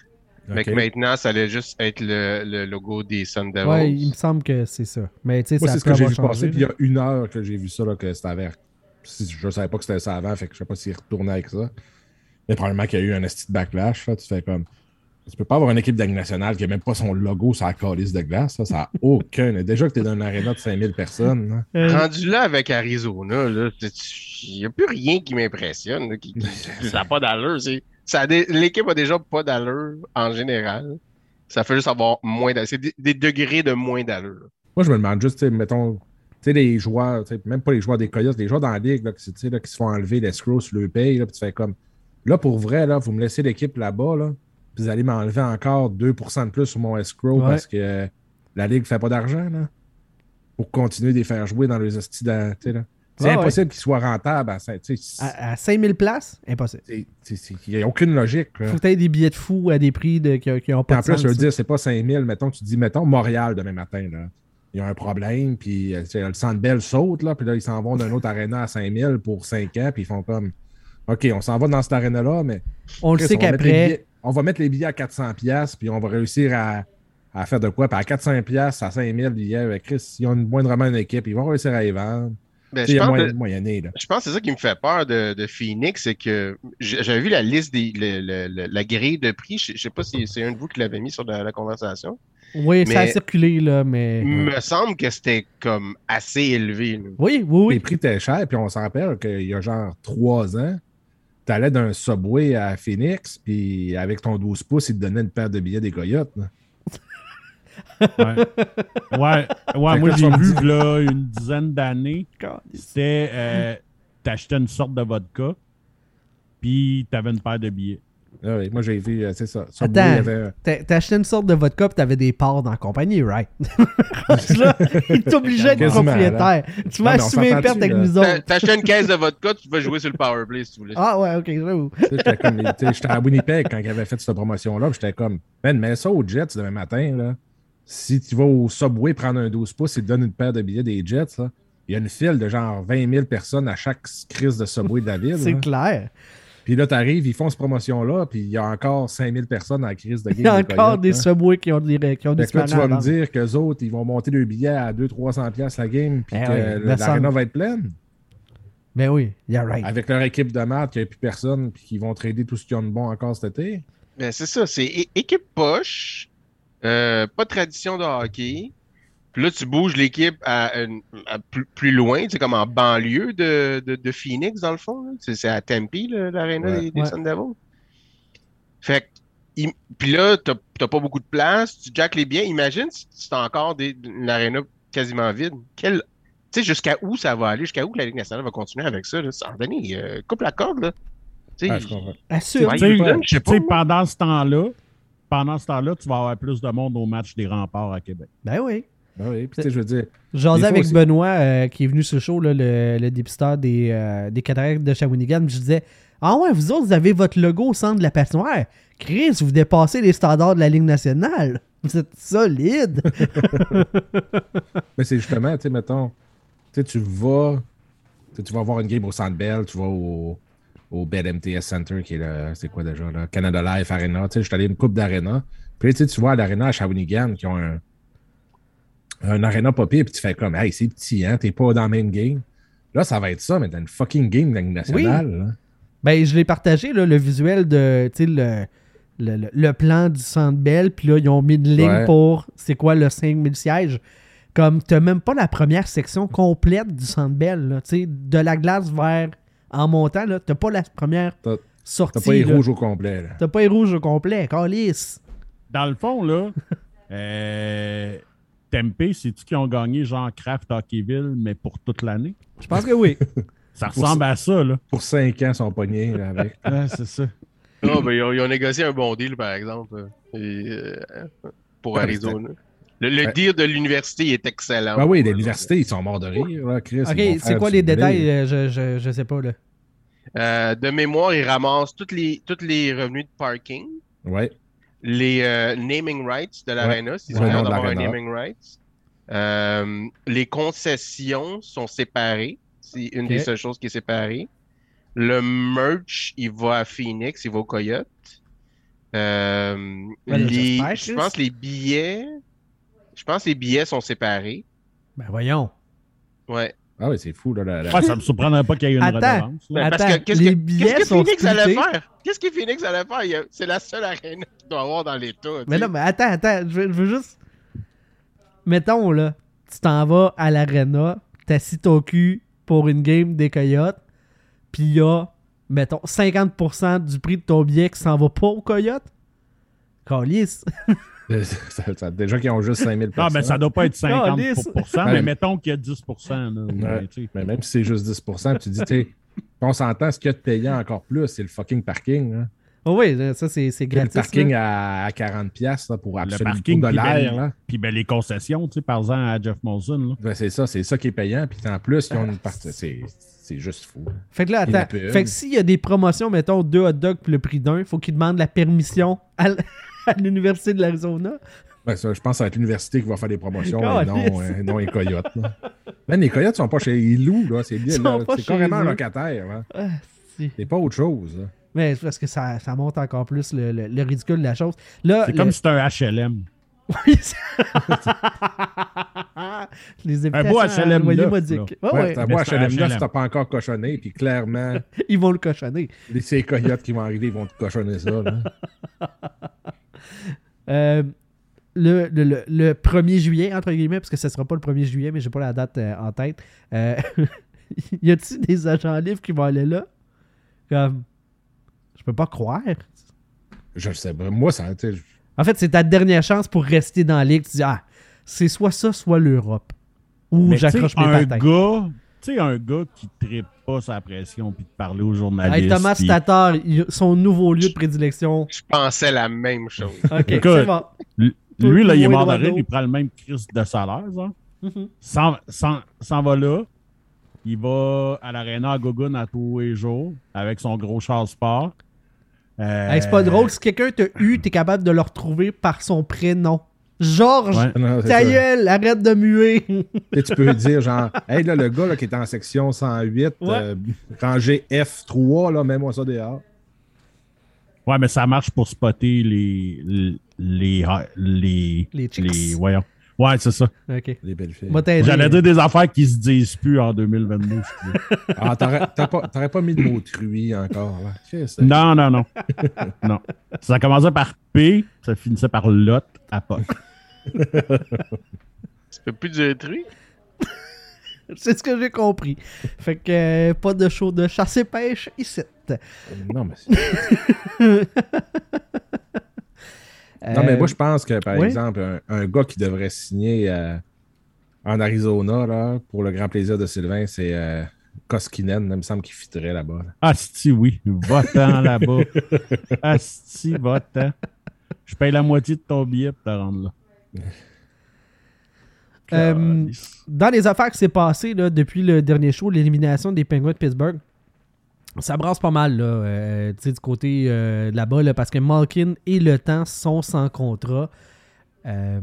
Mais que maintenant ça allait juste être le, le logo des Sun Devils. Ouais, il me semble que c'est ça. Mais tu sais, c'est ce que j'ai vu passer, puis il y a une heure que j'ai vu ça, là, que c'était avec. Si- Je ne savais pas que c'était ça avant, fait que je sais pas s'il retournait avec ça. Mais probablement qu'il y a eu un esti de backlash. Là, tu fais comme. Tu peux pas avoir une équipe d'Ague nationale qui n'a même pas son logo sur la calice de glace. Ça n'a aucun. Déjà que tu es dans une aréna de 5000 personnes. là. Euh, Rendu là avec Arizona, là, il n'y a plus rien qui m'impressionne. qui- Ça n'a pas d'allure. L'équipe a déjà pas d'allure en général. Ça fait juste avoir moins d'allure. C'est des, degrés de moins d'allure. Moi, je me demande juste, mettons, tu sais, les joueurs, même pas les joueurs des Coyotes, les joueurs dans la ligue là, qui, tu sais, là, qui se font enlever l'escroc sur le paye, là, puis tu fais comme, là, pour vrai, là, vous me laissez l'équipe là-bas, là, vous allez m'enlever encore 2% de plus sur mon Ouais. parce que euh, la ligue fait pas d'argent, là, pour continuer de les faire jouer dans les hosties, là. C'est Ah ouais. impossible qu'ils soient rentables à, à, à 5000 places, impossible. Il n'y a aucune logique, là. Faut que tu des billets de fou à des prix de, qui, qui ont pas en de plus, je veux dire, c'est pas 5000, mettons, tu dis, mettons, Montréal demain matin, là. Il y a un problème, puis euh, le Centre Bell saute, là, puis là, ils s'en vont d'un autre aréna à 5000 pour 5 ans, puis ils font comme, OK, on s'en va dans cette aréna-là, mais On le sait qu'après, on va mettre les billets à 400 pièces puis on va réussir à, à faire de quoi, puis à 400 pièces à 5000 billets, avec Chris, ils ont une- moindrement une équipe, ils vont réussir à y vendre. Ben, je pense moyen, que- moyenné, là. Je pense que c'est ça qui me fait peur de, de Phoenix, c'est que j'avais vu la liste des le- le- le- la grille de prix. Je, je sais pas si c'est un de vous qui l'avait mis sur la, la conversation. oui, ça a circulé, là, mais. Il me semble que c'était comme assez élevé. là. Oui, oui, Les prix étaient chers, puis on s'en rappelle qu'il y a genre 3 ans, tu allais d'un Subway à Phoenix, puis avec ton 12 pouces, ils te donnaient une paire de billets des Coyotes. là. Ouais, ouais, ouais moi j'ai vu là, une dizaine d'années, c'était euh, t'achetais une sorte de vodka, puis t'avais une paire de billets. Ah oui, moi, j'ai vu, euh, c'est ça. Attends. il y avait- T'as t'as acheté une sorte de vodka pis t'avais des parts dans la compagnie, right? Là, il t'obligeait d'être propriétaire. Tu vas assumer les pertes s'entend-tu, avec là? nous T'as autres. t'as acheté une caisse de vodka, tu peux jouer sur le powerplay si tu voulais. Ah ouais, ok, j'avoue. Tu J'étais comme, tu j'étais à Winnipeg quand il avait fait cette promotion-là. puis J'étais comme, man, mets ça aux Jets demain matin. Là. Si tu vas au Subway prendre un 12 pouces, ils te donnent une paire de billets des Jets. là. Il y a une file de genre 20 000 personnes à chaque crise de Subway de la ville. C'est là. clair. Puis là, tu arrives, ils font cette promotion-là, puis il y a encore 5 000 personnes à la crise de game. Il y a des encore des là. subways qui ont des, qui ont Fait que là, tu vas me dire qu'eux autres, ils vont monter le billet à 200-300$ piastres la game, puis Eh que oui, l'aréna va être pleine. Ben oui, you're right. Avec leur équipe de maths, qu'il n'y a plus personne, puis qu'ils vont trader tout ce qu'ils ont de bon encore cet été. Ben, c'est ça, c'est équipe poche, euh, pas de tradition de hockey. Puis là, tu bouges l'équipe à, une- à plus, plus loin, c'est comme en banlieue de, de, de Phoenix, dans le fond. C'est c'est à Tempe, l'aréna Ouais. des, des Ouais. Sun Devils. Fait que, puis là, t'as t'as pas beaucoup de place, tu jackes les biens. Imagine si c'est encore des, une aréna quasiment vide. Quel, tu sais, jusqu'à où ça va aller, jusqu'à où la Ligue nationale va continuer avec ça, là? Donner, euh, coupe la corde, là. Tu sais, pendant ce temps-là, pendant ce temps-là, tu vas avoir plus de monde au match des remparts à Québec. Ben oui. Ah oui, puis tu sais, je veux dire, fois avec aussi- Benoît, euh, qui est venu sur le show, là, le, le dépisteur des, euh, des cataractes de Shawinigan. Je disais Ah ouais, vous autres, vous avez votre logo au centre de la patinoire. Chris, vous dépassez les standards de la Ligue nationale. Vous êtes solide. mais c'est justement, tu sais, mettons, tu sais, tu vas, tu vas voir une game au Centre Bell, tu vas au, au Bell MTS Center, qui est le, c'est quoi déjà, là, Canada Life Arena, tu sais, je suis allé une coupe d'arena, puis tu vois à l'arena à Shawinigan, qui ont un, un arena pire, puis tu fais comme, hey, c'est petit, hein, t'es pas dans la même game. Là, ça va être ça, mais dans une fucking game Ligue nationale, là. Ben, je l'ai partagé, là, le visuel de, tu sais, le, le, le- le plan du centre Bell. Puis là, ils ont mis une ligne Ouais. pour, c'est quoi, le 5000 sièges. Comme, t'as même pas la première section complète du centre Bell, là. Tu sais, de la glace vers, en montant, là, t'as pas la première sortie. T'as pas les là. rouges au complet, là. T'as pas les rouges au complet, calice. Dans le fond, là, euh, Tempe, c'est-tu qui ont gagné genre Craft Hockeyville, mais pour toute l'année? Je pense que oui. Ça ressemble à ça, là. Pour 5 ans, ils sont pognés là, avec. Ouais, c'est ça. Ah, ben, ils, ont, ils ont négocié un bon deal, par exemple, et, euh, pour mais Arizona. Le, le Ouais. deal de l'université est excellent. Ah oui, l'université, ils sont morts de rire, là, Chris. ok, c'est quoi les détails euh, je, je, je sais pas, là? Euh, de mémoire, ils ramassent tous les, tous les revenus de parking, Ouais. Les euh, naming rights de l'arena, s'ils Ouais, ont le nom de d'avoir un naming rights. Euh, les concessions sont séparées. C'est une des seules choses qui est séparée. Le merch, il va à Phoenix, il va au Coyote. Euh, Ouais, les, je pense les billets, je pense que les billets sont séparés. Ben voyons. Ouais. Ah oui, c'est fou, là. la- Ouais, ça me surprendrait pas qu'il y ait une Attends. redevance. là. Ben, parce Attends, que qu'est-ce les que, billets qu'est-ce que sont Phoenix allait faire? Qu'est-ce que Phoenix allait faire? C'est la seule arène qu'il doit avoir dans l'État. Mais non, mais attends, attends, je veux, je veux juste. Mettons, là, tu t'en vas à l'arena, t'assis ton cul pour une game des Coyotes, puis il y a, mettons, 50% du prix de ton billet qui s'en va pas aux Coyotes? Calice. ça- ça- déjà qu'ils ont juste 5000 Non, mais ça doit pas être 50 Calisse. mais Ouais. mettons qu'il y a 10 là, Ouais. tu sais. Mais même si c'est juste 10 puis tu dis, tu sais, on s'entend, ce qu'il y a de payant encore plus, c'est le fucking parking. Hein. Oh oui, ça, c'est c'est Le parking là. à, à 40$ piastres, là, pour Le absolument parking, pour de puis l'air. ben, là. puis ben, les concessions, tu sais, par exemple, à Jeff Molson. Là. Ben, c'est ça, c'est ça qui est payant. Puis en plus, ils ont une partie. C'est, c'est juste fou. Fait que là, attends. pub. Fait que s'il y a des promotions, mettons, deux hot dogs pour le prix d'un, il faut qu'ils demandent la permission à à l'Université de l'Arizona. Ouais, ça, je pense que ça va être l'université qui va faire des promotions et non, euh, non les coyotes. Ben, les coyotes sont pas chez ils louent, là. C'est bien. C'est carrément un locataire. Là. Ah. C'est pas autre chose. là. Mais c'est parce que ça, ça monte encore plus le, le- le ridicule de la chose. Là, C'est le- comme si c'était un HLM. Oui, c'est- Les Un beau HLM loyer neuf, modique. là. Ouais, Ouais, mais beau c'est un HLM là HLM. si t'as pas encore cochonné, puis clairement, Ils vont le cochonner. les- ces coyotes qui vont arriver, ils vont te cochonner ça. Là. Euh, le, le, le- le 1er juillet, entre guillemets, parce que ce sera pas le 1er juillet, mais j'ai pas la date euh, en tête. Euh, y a-t-il des agents libres qui vont aller là? Comme. Je peux pas croire. Je sais pas. Moi, ça, je- En fait, c'est ta dernière chance pour rester dans la ligue. Tu dis, ah, c'est soit ça, soit l'Europe. Ou j'accroche mes un patins. gars, tu sais, un gars qui trippe pas sa pression puis de parler aux journalistes. Hey, Thomas puis- Tatar, son nouveau lieu de prédilection. Je pensais la même chose. Ok, Écoute, c'est bon. Lui, là, il est mort de rire, il prend le même crise de salaire, ça. Mhm. S'en s'en- s'en va là. Il va à l'aréna à Gogun à tous les jours avec son gros char sport. Euh, Hey, c'est pas drôle. Si quelqu'un t'a eu, t'es capable de le retrouver par son prénom. Georges, Ouais. non, ta gueule, arrête de muer. Tu sais, tu peux dire, genre, hey, là, le gars là, qui est en section 108, Ouais. euh, rangée F3, là, mets-moi ça dehors. Ouais, mais ça marche pour spotter les. les. les. les, Les voyons. Ouais, c'est ça. ok. Les belles filles. J'allais dire des affaires qui se disent plus en 2022. excusez. Ah, t'aurais pas, t'aurais pas mis de mot truie encore, là. Non, non, non. non. Ça commençait par P, ça finissait par Lot à Poc. Tu peux plus dire truc? C'est ce que j'ai compris. Fait que euh, pas de show de chasse et pêche ici. Non, mais, c'est- non, mais moi, je pense que, par oui? exemple, un, un gars qui devrait signer euh, en Arizona, là, pour le grand plaisir de Sylvain, c'est euh, Koskinen. Il me semble qu'il fitterait là-bas. là. Asti, oui. Va-t'en là-bas. Asti, va-t'en. Je paye la moitié de ton billet pour te rendre là. Euh, dans les affaires qui s'est passé là, depuis le dernier show, l'élimination des Penguins de Pittsburgh, ça brasse pas mal là, euh, du côté euh, là-bas là, parce que Malkin et le temps sont sans contrat. Euh,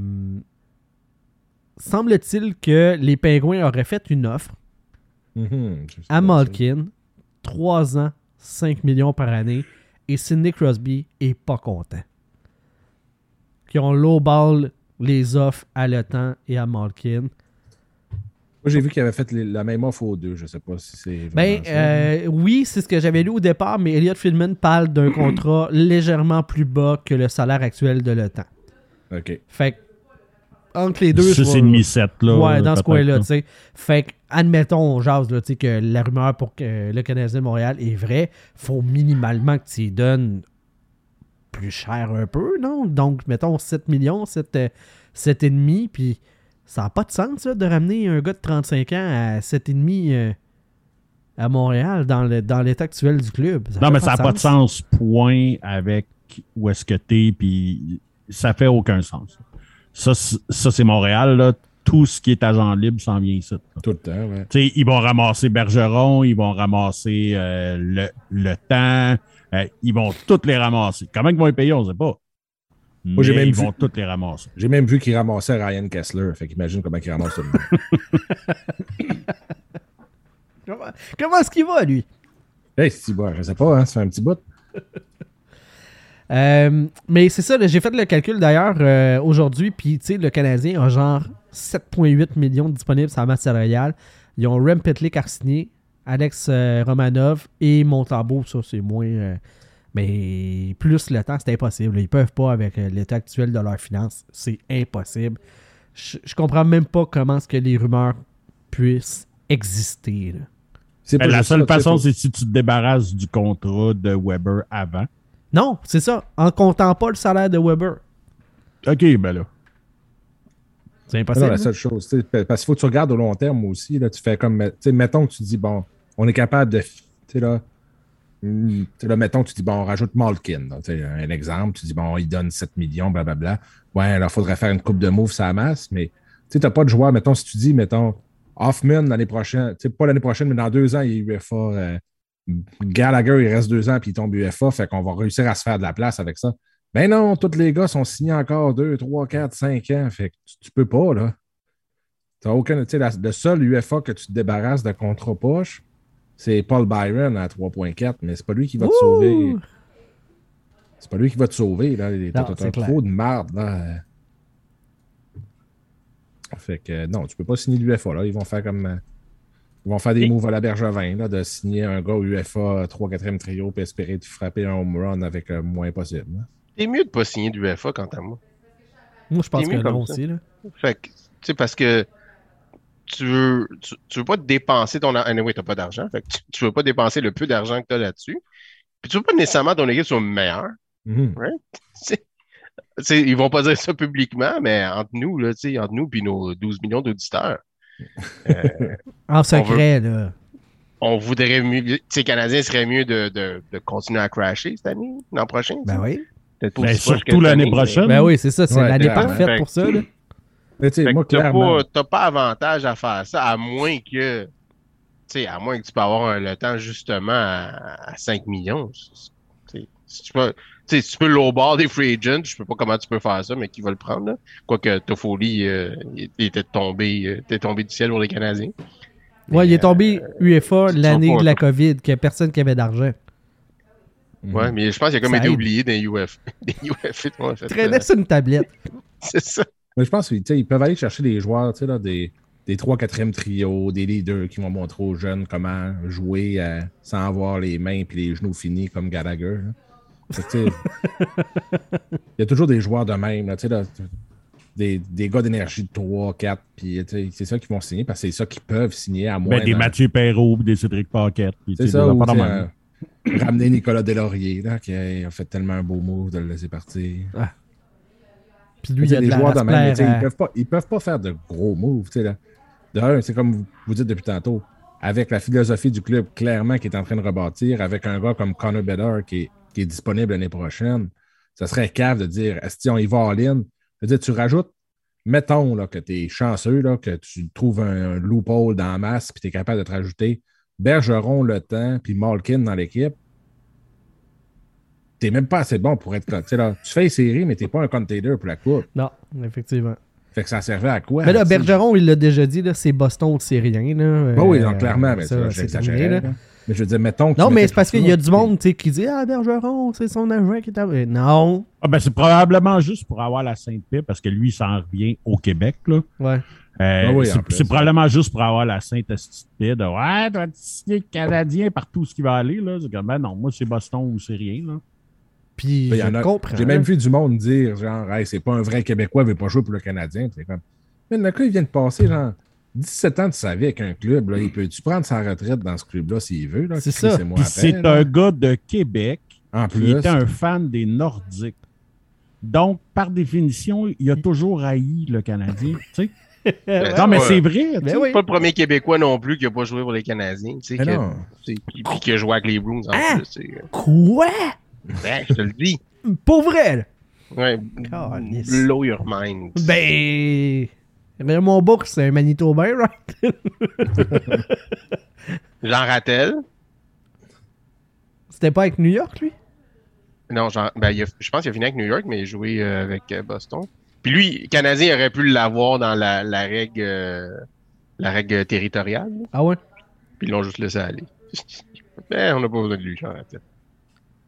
Semble-t-il que les Penguins auraient fait une offre Mhm, à Malkin, 3 ans, 5 millions par année, et Sidney Crosby est pas content. Qui ont lowball les offres à Le Temps et à Malkin. Moi, j'ai vu qu'il avait fait les- la même offre aux deux. Je sais pas si c'est. Ben, euh, oui, c'est ce que j'avais lu au départ, mais Elliot Friedman parle d'un contrat légèrement plus bas que le salaire actuel de Temps. OK. Fait que, entre les deux, je Ça, c'est vais- une mi-7, là. Ouais, dans ce coin-là, là. tu sais. Fait que, admettons, on jase, là, tu sais, que la rumeur pour que le Canadien de Montréal est vraie, faut minimalement que tu y donnes plus cher un peu, non? Donc, mettons 7 millions, 7, euh, 7,5, puis ça n'a pas de sens, là, de ramener un gars de 35 ans à 7,5 euh, à Montréal dans le- dans l'état actuel du club. Non, mais ça n'a pas de sens, point, avec où est-ce que t'es, puis ça fait aucun sens. Ça, c'est- ça c'est Montréal, là. Tout ce qui est agent libre s'en vient ici. là. Tout le temps, ouais. Tu sais, ils vont ramasser Bergeron, ils vont ramasser euh, le, le temps, euh, ils vont toutes les ramasser. Comment ils vont les payer, on ne sait pas. Moi, j'ai Mais même ils vu- vont toutes les ramasser. J'ai même vu qu'il ramassait Ryan Kessler. Fait qu'imagine comment il ramasse tout le monde. Comment, comment est-ce qu'il va, lui? hey, c'est bon, je sais pas, hein, ça fait un petit bout. Euh, mais c'est ça, j'ai fait le calcul d'ailleurs euh, aujourd'hui, puis tu sais, le Canadien a genre 7,8 millions disponibles sur la masse salariale. Ils ont Rem Petlick à Alex euh, Romanov et Montambeau, ça c'est moins. Mais plus le temps, c'est impossible. Ils peuvent pas avec euh, l'état actuel de leurs finances. C'est impossible. Je, je comprends même pas comment est-ce que les rumeurs puissent exister. C'est Ben, la seule façon, c'est si tu te débarrasses du contrat de Weber avant. Non, c'est ça. En comptant pas le salaire de Weber. OK, ben là. C'est impossible. non, la seule chose, parce qu'il faut que tu regardes au long terme aussi. Là, tu fais comme, tu sais, mettons que tu dis, bon, on est capable de, tu sais, là, là, mettons tu dis, bon, on rajoute Malkin. un exemple, tu dis, bon, il donne 7 millions, blablabla. Ouais, alors, il faudrait faire une coupe de moves, ça masse, mais tu n'as pas de joueur, mettons, si tu dis, mettons, Hoffman l'année prochaine, pas l'année prochaine, mais dans deux ans, il est UFA. euh, Gallagher, il reste deux ans, puis il tombe UFA, fait qu'on va réussir à se faire de la place avec ça. Ben non, tous les gars sont signés encore 2, 3, 4, 5 ans. Fait que tu, tu peux pas, là. T'as aucun. Tu sais, le seul UFA que tu te débarrasses de contrat poche, c'est Paul Byron à 3.4, mais c'est pas lui qui va te Ouh! sauver. C'est pas lui qui va te sauver, là. T'as clair. trop de marde, là. Fait que non, tu peux pas signer l'UFA, là. Ils vont faire comme. euh, Ils vont faire des Et- moves à la Bergevin, là, de signer un gars UFA 3-4e trio puis espérer de frapper un home run avec le moins possible. C'est mieux de pas signer du UFA quant à moi. Moi, je pense que non ça. aussi. Là. Fait que, tu sais, parce que tu veux, tu, tu veux pas dépenser ton argent. Anyway, t'as pas d'argent. Fait que tu, tu veux pas dépenser le peu d'argent que t'as là-dessus. Puis tu veux pas nécessairement ton équipe soit meilleure. C'est- c'est- ils vont pas dire ça publiquement, mais entre nous, là, tu entre nous puis nos 12 millions d'auditeurs, En secret, là. on voudrait mieux. Tu sais, les Canadiens serait mieux de, de, de continuer à crasher cette année, l'an prochain. tu. Ben oui. Peut-être pas Ben, surtout l'année mais- prochaine. Ben oui, c'est ça. C'est Ouais, l'année clairement. parfaite Fait pour ça. Là. Mais tu sais, moi, que t'as clairement. pas, t'as pas avantage à faire ça, à moins que, à moins que tu peux avoir un- le temps justement à, à 5 millions. Si tu peux, si tu peux des free agents, je sais pas comment tu peux faire ça, mais qui va le prendre, là. Quoique Toffoli, euh, il était tombé, euh, était tombé du ciel pour les Canadiens. Ouais, il est tombé UEFA c'est l'année de la COVID, qu'il n'y a personne qui avait d'argent. Mhm. Ouais, mais je pense qu'il a comme Ça été aide. oublié des UF. Des UF, en fait, Il traînait euh, sur une tablette. c'est ça. Mais je pense qu'ils peuvent aller chercher des joueurs, tu sais, là, des, des 3-4e trios, des leaders qui vont montrer aux jeunes comment jouer euh, sans avoir les mains et les genoux finis comme Gallagher. sais, Il y a toujours des joueurs de même, là, tu sais, là, des, des gars d'énergie de 3, 4, puis tu sais, c'est ça qu'ils vont signer parce que c'est ça qu'ils peuvent signer à moins. Ben, des dans- Mathieu Perrault, des Cédric Paquette. C'est ça, des ou euh, ramener Nicolas Delaurier, là, qui a, a fait tellement un beau move de le laisser partir. Puis lui, il sais, a de les la joueurs de même, raspler ils à- peuvent pas, ils peuvent pas faire de gros moves. Là. De un, c'est comme vous, vous dites depuis tantôt, avec la philosophie du club clairement qui est en train de rebâtir, avec un gars comme Connor Bedard qui est, qui est disponible l'année prochaine, ça serait cave de dire est-ce qu'on y va en ligne? Je veux dire, tu rajoutes mettons là, que tu es chanceux, là, que tu trouves un, un loophole dans la masse, puis tu es capable de te rajouter Bergeron le temps, puis Malkin dans l'équipe. T'es même pas assez bon pour être. tu sais, Là, tu fais les séries, mais t'es pas un contender pour la coupe. Non, effectivement. Fait que ça servait à quoi? Mais là? Bergeron, il l'a déjà dit, là, c'est Boston, c'est rien. Là. Bah oui, Euh, non, clairement, mais ça, là. Mais je veux dire, mettons. que Non, tu mais c'est parce qu'il y a du monde tu sais, qui dit Ah, Bergeron, c'est son agent qui est arrivé. Non. Ah, ben, c'est probablement juste pour avoir la Sainte-Paix, parce que lui, il s'en revient au Québec. Là. Ouais. Euh, Ah oui, c'est, probablement juste pour avoir la sainte paix de Ouais, tu vas signer Canadien partout ce qui va aller. Là. C'est comme, ben non, moi, c'est Boston ou c'est rien. Là. Puis Il y je en a- comprends. J'ai même vu du monde dire, genre, hey, c'est pas un vrai Québécois, il veut pas jouer pour le Canadien. C'est comme, mais le gars, il vient de passer, genre, 17 ans de sa vie avec un club, là. Il peut-tu prendre sa retraite dans ce club-là s'il veut, là? C'est ça. C'est un gars de Québec En qui plus. était un fan des Nordiques. Donc, par définition, il a toujours haï le Canadien. tu sais. Ben, non, mais c'est vrai. Ben oui. Pas le premier Québécois non plus qui a pas joué pour les Canadiens. Tu sais, qui a joué avec les Bruins en Ah! plus. Quoi? Ben, je te le dis. Pour vrai. Ouais, blow your mind. Ben. Raymond Bourque, c'est un Manitobain, right? Jean Rattel. C'était pas avec New York, lui? Non, Jean- ben, il a- je pense qu'il a fini avec New York, mais il a joué euh, avec euh, Boston. Puis lui, Canadien il aurait pu l'avoir dans la, la règle euh, la règle territoriale. Ah ouais? Puis ils l'ont juste laissé aller. Ben, on n'a pas besoin de lui, Jean Rattel.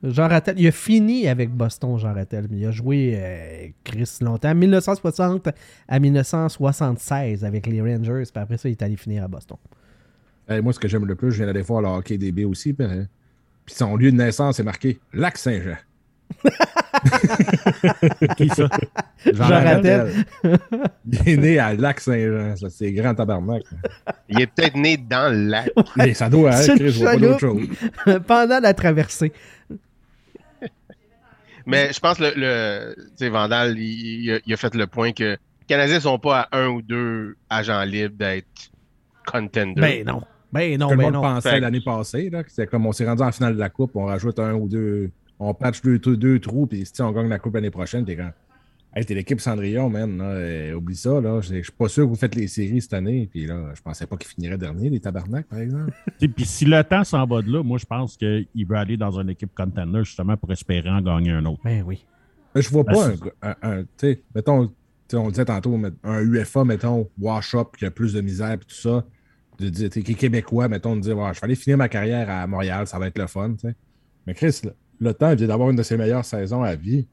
Jean Rattel, il a fini avec Boston, Jean Rattel, mais il a joué euh, Chris longtemps, 1960 à 1976 avec les Rangers, puis après ça, il est allé finir à Boston. Hey, moi, ce que j'aime le plus, je viens d'aller voir le hockey DB aussi. Puis, hein, puis son lieu de naissance est marqué Lac-Saint-Jean. Qui ça? Jean Rattel. Il est né à Lac-Saint-Jean. Ça, c'est grand tabarnak. Il est peut-être né dans le lac. Mais ça doit être, une Chris, je vois pas d'autre chose. Pendant la traversée. Mais je pense que le, le Vandal, il, il a, il a fait le point que les Canadiens sont pas à un ou deux agents libres d'être contender. Ben non. Ben non, Tout le ben monde non. pensait l'année passée. là, que C'est comme on s'est rendu en finale de la Coupe, on rajoute un ou deux. On patch deux, deux, deux trous, puis si on gagne la Coupe l'année prochaine, t'es quand. Hey, t'es l'équipe Cendrillon, man. là, euh, oublie ça. là. Je suis pas sûr que vous faites les séries cette année. Puis là, je pensais pas qu'ils finiraient dernier, les tabarnaks, par exemple. Puis si le temps s'en va de là, moi, je pense qu'il veut aller dans une équipe contender justement pour espérer en gagner un autre. Ben oui. Mais je vois pas un. un- un- tu sais, mettons, tu sais, on le disait tantôt, un UFA, mettons, wash-up, qui a plus de misère, puis tout ça. De dire, est québécois, mettons, de dire, Ouais, je vais aller finir ma carrière à Montréal, ça va être le fun, tu sais. Mais Chris, le, le temps, il vient d'avoir une de ses meilleures saisons à vie.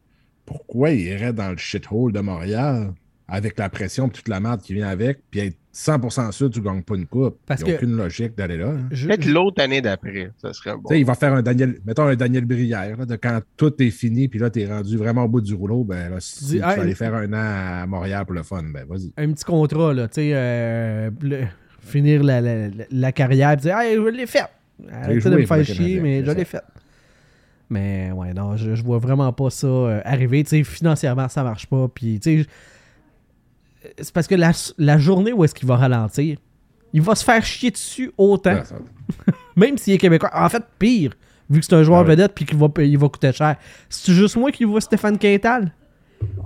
Pourquoi il irait dans le shithole de Montréal avec la pression et toute la merde qui vient avec, puis être 100% sûr que tu gagnes pas une coupe? Parce il n'y a que- aucune logique d'aller là. hein. Je- Peut-être l'autre année d'après, ça serait bon. Tu sais, il va faire un Daniel, mettons un Daniel Brière, là, de quand tout est fini, puis là, tu es rendu vraiment au bout du rouleau, ben là, si Dis, tu hey, vas aller faire un an à Montréal pour le fun, ben vas-y. un petit contrat, là, tu sais, euh, le- finir la, la, la- la carrière, dire, hey, je l'ai fait. Arrêtez de me faire chier, mais je l'ai fait. Mais ouais, non, je, je vois vraiment pas ça euh, arriver. Financièrement, ça marche pas. Puis, tu sais, c'est parce que la, la journée où est-ce qu'il va ralentir, il va se faire chier dessus autant, Ouais, ça- même s'il est québécois. En fait, pire, vu que c'est un joueur ouais. vedette puis qu'il va, il va coûter cher. C'est juste moi qui vois Stéphane Quintal?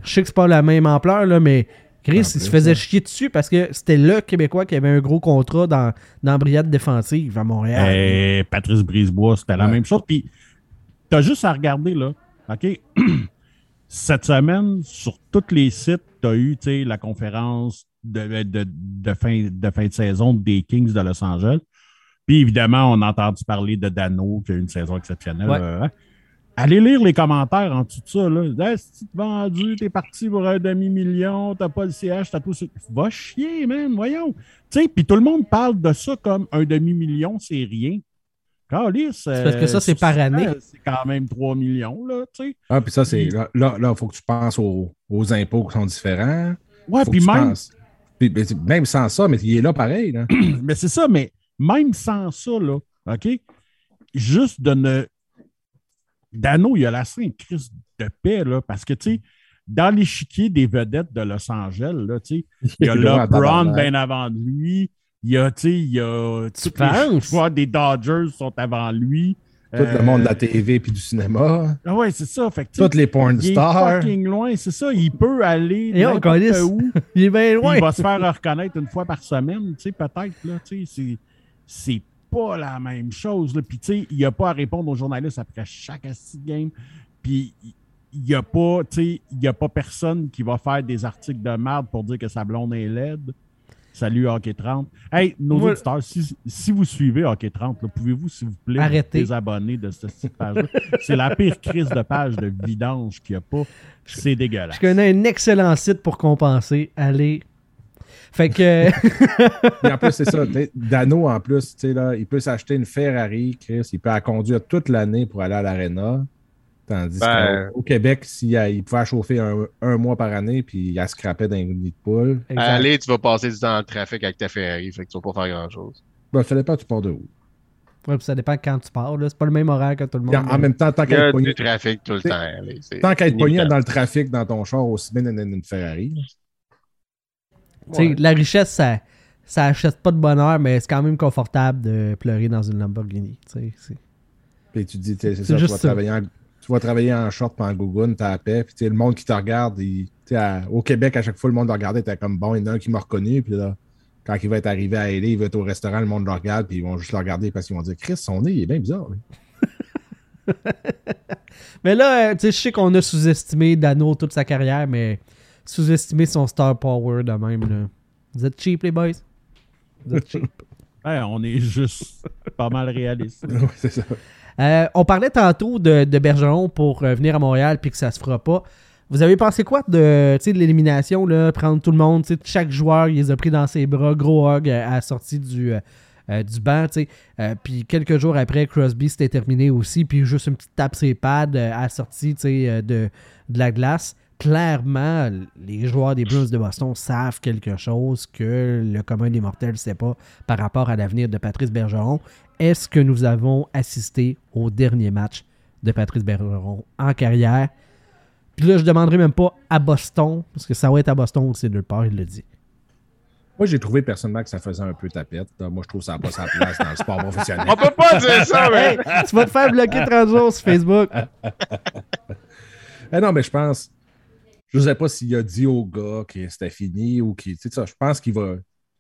Je sais que c'est pas la même ampleur, là, mais Chris, il se faisait ouais. chier dessus parce que c'était le Québécois qui avait un gros contrat dans, dans Brigade défensive à Montréal. Et Patrice Brisebois, c'était la même chose. Puis, juste à regarder, là. OK? Cette semaine, sur tous les sites, tu as eu tu la conférence de, de, de fin, de fin de saison des Kings de Los Angeles. Puis, évidemment, on a entendu parler de Dano, qui a eu une saison exceptionnelle. Ouais. Euh, hein. Allez lire les commentaires en dessous de ça. Là. Hey, si t'es vendu, t'es parti pour un demi-million, t'as pas le CH, t'as tout ça. Va chier, man, voyons. Tu puis tout le monde parle de ça comme un demi-million, c'est rien. Calice, parce que ça, c'est par année. C'est quand même 3 millions, là, tu sais. Ah, puis ça, c'est. Là, là, il faut que tu penses aux, aux impôts qui sont différents. Ouais, Faut puis même, penses- puis, mais c'est- même sans ça, mais il est là pareil. Là. mais c'est ça, mais même sans ça, là, OK? Juste de ne. Dano, il a laissé une crise de paix, là, parce que, tu sais, dans l'échiquier des vedettes de Los Angeles, là, tu sais, il y a LeBron bien avant de lui. Il y a, tu sais, il y a. Tu les des Dodgers sont avant lui. Tout le monde de la TV puis du cinéma. Ah ouais, c'est ça. Fait que, Toutes les porn il est stars. fucking loin, c'est ça. Il peut aller Et on où. Il est bien loin. Il va se faire reconnaître une fois par semaine, tu sais, peut-être. là, tu sais, C'est, c'est pas la même chose. Là. Puis, tu sais, il n'y a pas à répondre aux journalistes après chaque asti de game. Puis, il n'y a pas, tu sais, il y a pas personne qui va faire des articles de merde pour dire que sa blonde est laide. Salut Hockey 30. Hey, nos Moi- auditeurs, si, si vous suivez Hockey 30, là, pouvez-vous, s'il vous plaît, Arrêtez. vous désabonner de cette page-là? C'est la pire crise de page de vidange qu'il n'y a pas. C'est dégueulasse. Je connais un excellent site pour compenser. Allez. Fait que. Et en plus, c'est ça. Dano, en plus, tu sais, là, il peut s'acheter une Ferrari, Chris. Il peut la conduire toute l'année pour aller à l'Arena. Tandis Ben- qu'au au Québec, s'il a- il pouvait chauffer un, un mois par année, puis il a scrappé dans une nid de poule. Exact. Allez, tu vas passer du temps dans le trafic avec ta Ferrari, fait que tu vas pas faire grand-chose. Ben, ça dépend, tu pars de où. Ouais, puis ça dépend quand tu pars. là. C'est pas le même horaire que tout le monde. en, en même temps, tant Il y qu'à a être pogné, du trafic tout le temps. allez, tant pogné inévitable. dans le trafic dans ton char, aussi bien une, une Ferrari. là. Tu sais, La richesse, ça, ça achète pas de bonheur, mais c'est quand même confortable de pleurer dans une Lamborghini. tu sais, c'est- Puis tu dis, tu sais, c'est ça, tu vas, ça. travailler en, tu vas travailler en short, puis en gougoune, t'as la paix, puis tu sais, le monde qui te regarde, il- à- au Québec, à chaque fois, le monde le regardait, t'es comme bon, il y en a un qui m'a reconnu, puis là, quand il va être arrivé à LA, il va être au restaurant, le monde le regarde, puis ils vont juste le regarder parce qu'ils vont dire, Chris, son nez, il est bien bizarre. Mais là, euh, tu sais, je sais qu'on a sous-estimé Dano toute sa carrière, mais sous-estimé son star power de même. Là. Vous êtes cheap, les boys? Vous êtes cheap. Ouais, on est juste pas mal réaliste. Ouais, c'est ça. Euh, on parlait tantôt de, Bergeron pour euh, venir à Montréal puis que ça se fera pas. Vous avez pensé quoi de, de l'élimination, prendre tout le monde, chaque joueur, il les a pris dans ses bras, gros hug à la sortie du, euh, du banc, puis quelques jours après, Crosby s'était terminé aussi, puis juste une petite tape ses pads à la sortie, de la glace. Clairement, les joueurs des Bruins de Boston savent quelque chose que le commun des mortels ne sait pas par rapport à l'avenir de Patrice Bergeron. Est-ce que nous avons assisté au dernier match de Patrice Bergeron en carrière? Puis là, je demanderai même pas à Boston, parce que ça va être à Boston aussi de le part, il le dit. Moi, j'ai trouvé personnellement que ça faisait un peu tapette. Moi, je trouve que ça n'a pas sa place dans le sport professionnel. On peut pas dire ça, mais. Hey, tu vas te faire bloquer 30 jours sur Facebook. Eh non, mais je pense. Je sais pas s'il a dit au gars que c'était fini ou qu'il. Je pense qu'il va.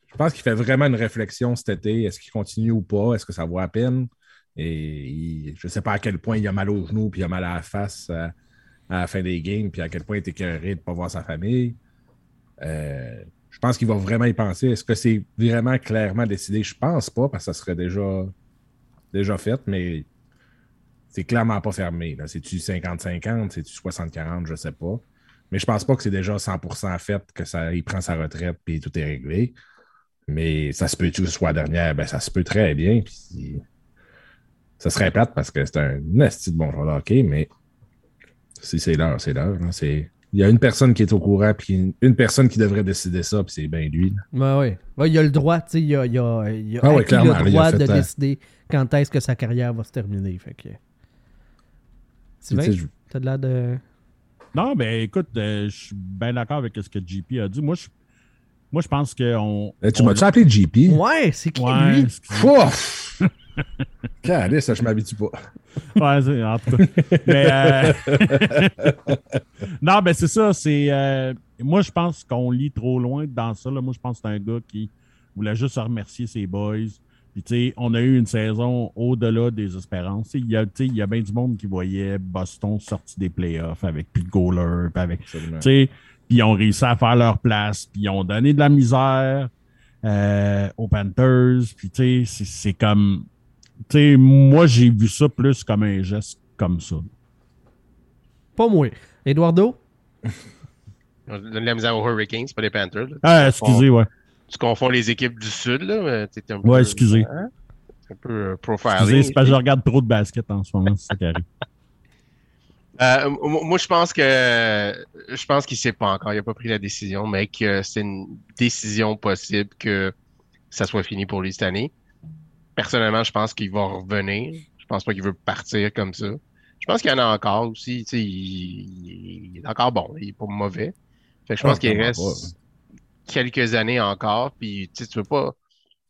Je pense qu'il fait vraiment une réflexion cet été. Est-ce qu'il continue ou pas? Est-ce que ça vaut à peine? Et je sais pas à quel point il a mal aux genoux puis il a mal à la face euh, à la fin des games, puis à quel point il est écœuré de ne pas voir sa famille. Euh, je pense qu'il va vraiment y penser. Est-ce que c'est vraiment clairement décidé? Je pense pas, parce que ça serait déjà, déjà fait, mais c'est clairement pas fermé. C'est-tu 50-50, c'est-tu 60-40, je sais pas. Mais je pense pas que c'est déjà 100% fait, que ça, il prend sa retraite puis tout est réglé. Mais ça se peut-tu que ce soit la dernière? Ben, ça se peut très bien. Puis ça serait plate parce que c'est un nasty de bon joueur de hockey, mais si c'est l'heure, c'est l'heure. hein. C'est- Il y a une personne qui est au courant, puis une, personne qui devrait décider ça, puis c'est bien lui. ouais. Ouais, il a le droit, tu sais, il a, il a, il a Ah ouais, clairement, le il a droit de décider quand est-ce que sa carrière va se terminer. Fait que... Sylvain, je- t'as de l'air de... Non, ben écoute, euh, je suis bien d'accord avec ce que JP a dit. Moi, je, moi, je pense qu'on. Eh, tu on- m'as-tu appelé JP? Ouais, c'est qui Ouais, lui? Fouf! Calice, je m'habitue pas. Ouais, c'est- en tout cas. Mais, euh, non, ben c'est ça. C'est euh, moi, je pense qu'on lit trop loin dans ça. là. Moi, je pense que c'est un gars qui voulait juste remercier ses boys. Puis, tu sais, on a eu une saison au-delà des espérances. Tu sais, Il y, a, tu sais, il y a bien du monde qui voyait Boston sorti des playoffs avec plus de goalers, puis avec tu sais, puis ils ont réussi à faire leur place, puis ils ont donné de la misère euh, aux Panthers, puis tu sais, c'est- comme, tu sais, moi j'ai vu ça plus comme un geste comme ça. Pas moi. Eduardo? On donne de la misère aux Hurricanes, c'est pas les Panthers. là. Ah, excusez, ouais. Tu confonds les équipes du Sud, là. t'es un peu, Ouais, excusez. hein? Un peu euh, profiling. Excusez, c'est parce que je regarde trop de basket en ce moment, c'est arrive. Euh, moi, je pense que je pense qu'il sait pas encore. Il a pas pris la décision, mais que c'est une décision possible que ça soit fini pour lui cette année. Personnellement, je pense qu'il va revenir. Je pense pas qu'il veut partir comme ça. Je pense qu'il y en a encore aussi. Il, il est encore bon. Il est pas mauvais. Fait que je pense Ah, qu'il reste quelques années encore. Puis tu sais, tu veux pas,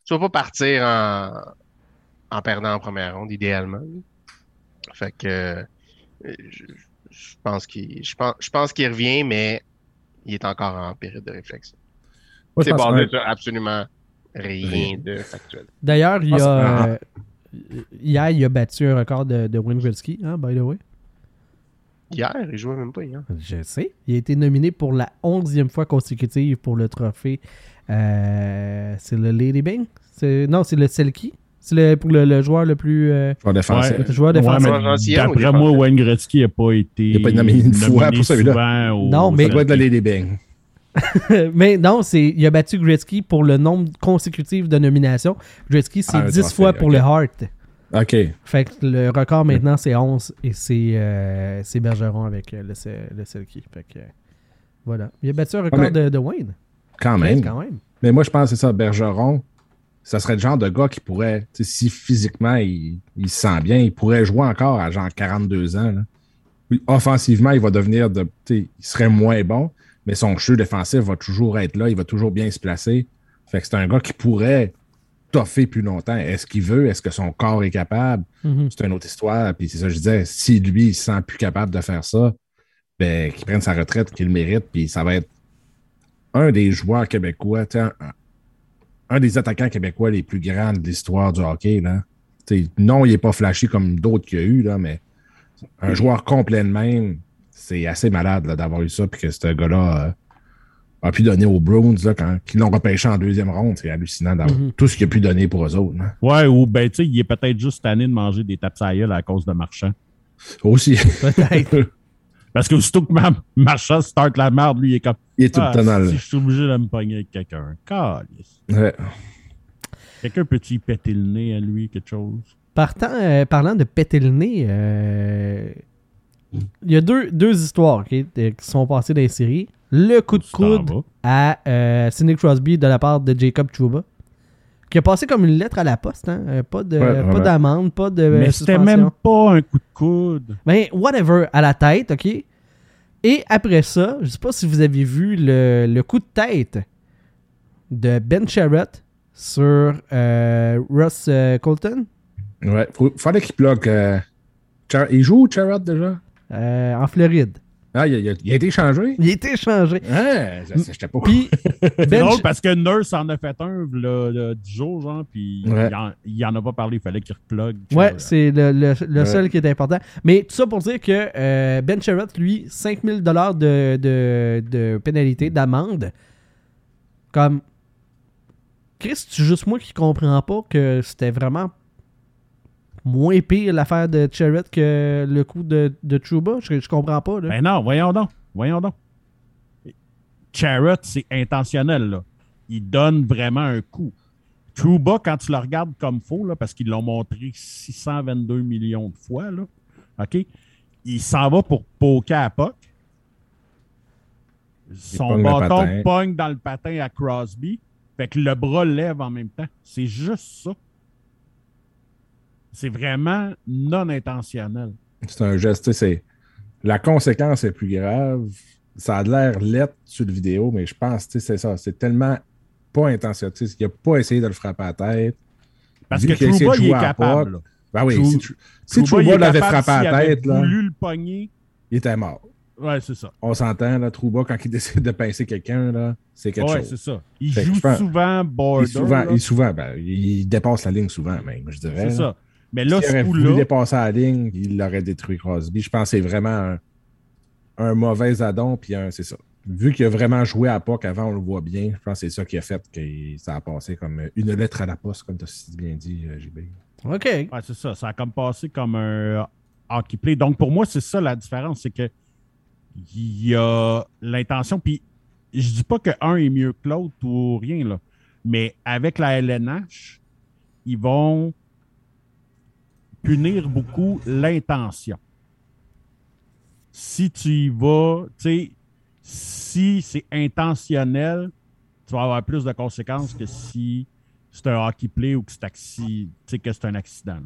tu veux pas partir en, en perdant en première ronde, idéalement. Fait que euh, je, je pense qu'il je pense, je pense qu'il revient, mais il est encore en période de réflexion. C'est que- de absolument rien, de factuel. D'ailleurs, il y a. euh, hier, il a battu un record de, de Wayne Gretzky, hein, by the way. Hier, il jouait même pas hier. Je sais. Il a été nominé pour la onzième fois consécutive pour le trophée. euh, c'est le Lady Bing? Non, c'est le Selkie. C'est le, pour le, le joueur le plus. euh, Joueur défensif. le joueur Ouais, défensif. D'après moi, Wayne Gretzky n'a pas été. Il a pas été nominé une fois pour celui-là. Non, mais- Ça doit être la Lady Bang. mais non, c'est il a battu Gretzky pour le nombre consécutif de nominations. Gretzky, c'est Ah, un 10 trophée, fois pour le Hart. OK. Fait que le record maintenant, c'est 11 et c'est euh, c'est Bergeron avec euh, le, le Selkie. Fait que euh, voilà. Il a battu un record de, de Wayne. Quand même. quand même. Mais moi, je pense que c'est ça, Bergeron, ça serait le genre de gars qui pourrait, si physiquement il, il se sent bien, il pourrait jouer encore à genre 42 ans. là. Offensivement, il va devenir de. Il serait moins bon, mais son jeu défensif va toujours être là, il va toujours bien se placer. Fait que c'est un gars qui pourrait toffer plus longtemps. Est-ce qu'il veut? Est-ce que son corps est capable? Mhm. C'est une autre histoire. Puis c'est ça que je disais, si lui, il se sent plus capable de faire ça, ben, qu'il prenne sa retraite, qu'il le mérite, puis ça va être un des joueurs québécois, un, un des attaquants québécois les plus grands de l'histoire du hockey. Là. Non, il n'est pas flashy comme d'autres qu'il y a eu, là, mais un joueur complet de même, c'est assez malade d'avoir eu ça, puis que ce gars-là euh, a pu donner aux Browns, là, quand ils l'ont repêché en deuxième ronde. C'est hallucinant d'avoir Mhm. tout ce qu'il a pu donner pour eux autres. hein. Ouais, ou ben, tu sais, il est peut-être juste tanné de manger des tapes à gueule à cause de Marchand. Aussi, Peut-être. Parce que aussitôt que ma Marchand start la merde, lui, il est comme. il est tout Ah, le temps dans le. si je suis obligé de me pogner avec quelqu'un. Calice. Ouais. Quelqu'un peut-il péter le nez à lui, quelque chose? Partant, euh, parlant de péter le nez, euh, il y a deux, deux histoires qui sont passées dans les séries. Le coup de coude à euh, Sidney Crosby de la part de Jacob Trouba, qui a passé comme une lettre à la poste. Hein? euh, Pas de- Ouais, pas ouais. d'amende, pas de Mais euh, c'était suspension. même pas un coup de coude. Ben, whatever, à la tête, OK? Et après ça, je sais pas si vous avez vu le, le coup de tête de Ben Sherratt sur euh, Russ euh, Colton Ouais. Faut, fallait qu'il bloque. euh, il joue Charrot déjà? en Floride. Ah, il a, il été changé? Il a été échangé. Ah, je j'étais pas Puis, C'est Ben drôle Sh- parce que Nurse en a fait un là, là, 10 jours, genre, puis Ouais. il, en, il en a pas parlé, il fallait qu'il replugue. Ouais, c'est le, le- le Ouais. seul qui est important. Mais tout ça pour dire que euh, Ben Sherratt, lui, 5000 dollars de, de, de pénalité, d'amende. Comme. Chris, c'est juste moi qui comprends pas que c'était vraiment moins pire l'affaire de Sherratt que le coup de, de Trouba. Je, je comprends pas. Là. Ben non, voyons donc. Voyons donc. Charrot, c'est intentionnel, là. Il donne vraiment un coup. Trouba, quand tu le regardes comme faux, là, parce qu'ils l'ont montré 622 millions de fois, là, OK? Il s'en va pour poker à Puck. Son bâton pogne dans le patin à Crosby. Fait que le bras lève en même temps. C'est juste ça. C'est vraiment non intentionnel. C'est un geste, tu sais, c'est. La conséquence est plus grave. Ça a l'air lettre sur le vidéo, mais je pense, tu sais, c'est ça. C'est tellement pas intentionnel. Il a pas essayé de le frapper à la tête. Parce Vu que essayé de Trouba, il est capable. Ben oui, Trou- si, Trouba, l'avait frappé à la tête, là, voulu le pogner. il était mort. Ouais, c'est ça. On s'entend, là, Trouba, quand il décide de pincer quelqu'un, là, c'est quelque Ouais, chose. c'est ça. Il Fait que joue souvent border. Il, souvent, là. il, souvent ben, il dépasse la ligne souvent, même, je dirais. C'est ça. Mais là, ce aurait voulu coup-là, dépasser la ligne, il l'aurait détruit Crosby. Je pense que c'est vraiment un, un mauvais addon. Puis un- c'est ça. Vu qu'il a vraiment joué à POC avant, on le voit bien. Je pense que c'est ça qui a fait que ça a passé comme une lettre à la poste, comme tu as si bien dit, euh, JB. OK. ouais, c'est ça. Ça a comme passé comme un hockey play. Donc, pour moi, c'est ça la différence. C'est que il y a l'intention. Puis, je dis pas que un est mieux que l'autre ou rien, là. Mais avec la LNH, ils vont punir beaucoup l'intention. Si tu y vas, tu sais, si c'est intentionnel, tu vas avoir plus de conséquences que si c'est un hockey play ou que c'est acci- tu sais, que c'est un accident.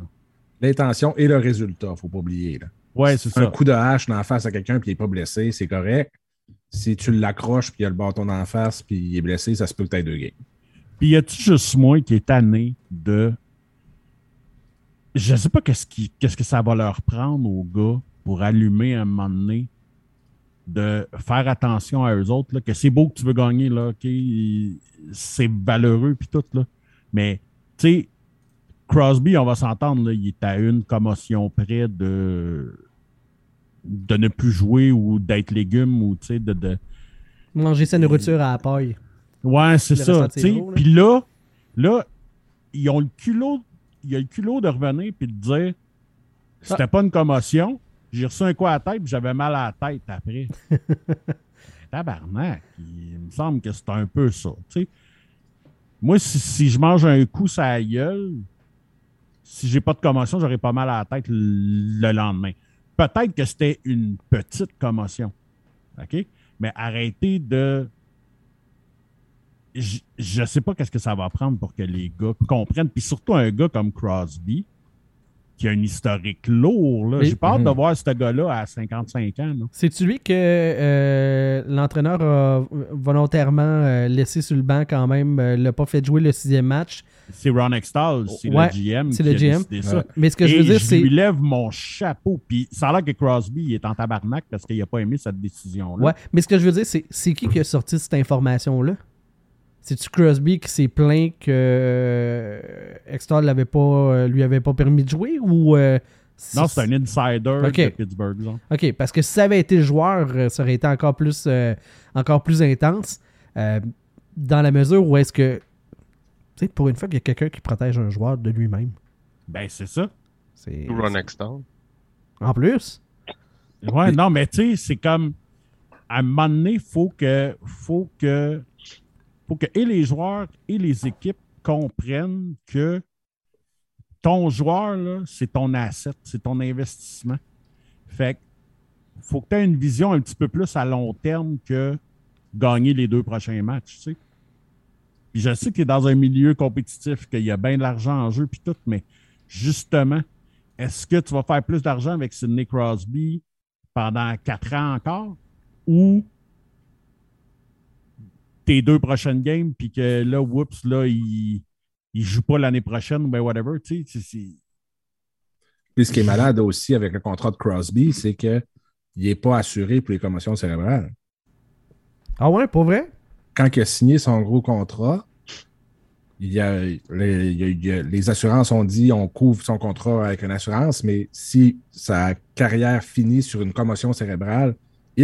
L'intention et le résultat, faut pas oublier. Là. Ouais, c'est un ça. coup de hache dans la face à quelqu'un puis il n'est pas blessé, c'est correct. Si tu l'accroches puis il y a le bâton dans la face puis il est blessé, ça se peut que tu aies deux games. Puis y a-tu juste moi qui est tanné de je sais pas qu'est-ce, qui, qu'est-ce que ça va leur prendre aux gars pour allumer un moment donné de faire attention à eux autres, là, que c'est beau que tu veux gagner, là, OK, c'est valeureux puis tout, là. Mais, tu sais, Crosby, on va s'entendre, là, il est à une commotion près de de ne plus jouer ou d'être légume ou, tu sais, de, de... Manger sa nourriture à la paille. Ouais, c'est ça. tu sais. Puis là, là, ils ont le culot, il a le culot de revenir puis de dire c'était pas une commotion. J'ai reçu un coup à la tête j'avais mal à la tête après. Tabarnak. Il me semble que c'est un peu ça. Moi, si, si je mange un coup la gueule, si j'ai pas de commotion, j'aurais pas mal à la tête le, le lendemain. Peut-être que c'était une petite commotion. OK? Mais arrêtez de je- je sais pas qu'est-ce que ça va prendre pour que les gars comprennent. Puis surtout un gars comme Crosby, qui a un historique lourd. J'ai pas hâte de Mhm. voir ce gars-là à 55 ans. C'est-tu lui que euh, l'entraîneur a volontairement euh, laissé sur le banc quand même, euh, l'a pas fait jouer le sixième match? C'est Ron Extall, c'est Ouais, le GM c'est le a GM. ça. Mais ce que je veux dire, je c'est. lui lève mon chapeau. Puis ça a l'air que Crosby il est en tabarnak parce qu'il a pas aimé cette décision-là. Ouais, mais ce que je veux dire, c'est c'est qui qui a sorti cette information-là? C'est-tu Crosby qui s'est plaint que euh, Extall l'avait pas, euh, lui avait pas permis de jouer ou. euh, Non, c'est un insider de Pittsburgh. OK, parce que si ça avait été le joueur, euh, ça aurait été encore plus, euh, encore plus intense. euh, dans la mesure où est-ce que. Tu sais, pour une fois qu'il y a quelqu'un qui protège un joueur de lui-même. Ben, c'est ça. C'est. Ron Extall. En plus? Ouais, non, mais tu sais, c'est comme. À un moment donné, il faut que, faut que. Faut que et les joueurs et les équipes comprennent que ton joueur, c'est ton asset, c'est ton investissement. Fait que faut que tu aies une vision un petit peu plus à long terme que gagner les deux prochains matchs. Puis je sais que tu es dans un milieu compétitif, qu'il y a bien de l'argent en jeu, puis tout, mais justement, est-ce que tu vas faire plus d'argent avec Sidney Crosby pendant quatre ans encore ou tes deux prochaines games, puis que là, whoops, là, il ne joue pas l'année prochaine ben whatever, tu sais, c'est- c'est- Puis ce qui est malade aussi avec le contrat de Crosby, c'est qu'il n'est pas assuré pour les commotions cérébrales. Ah ouais, pas vrai? Quand il a signé son gros contrat, il y a, les, il y a- les assurances ont dit on couvre son contrat avec une assurance, mais si sa carrière finit sur une commotion cérébrale,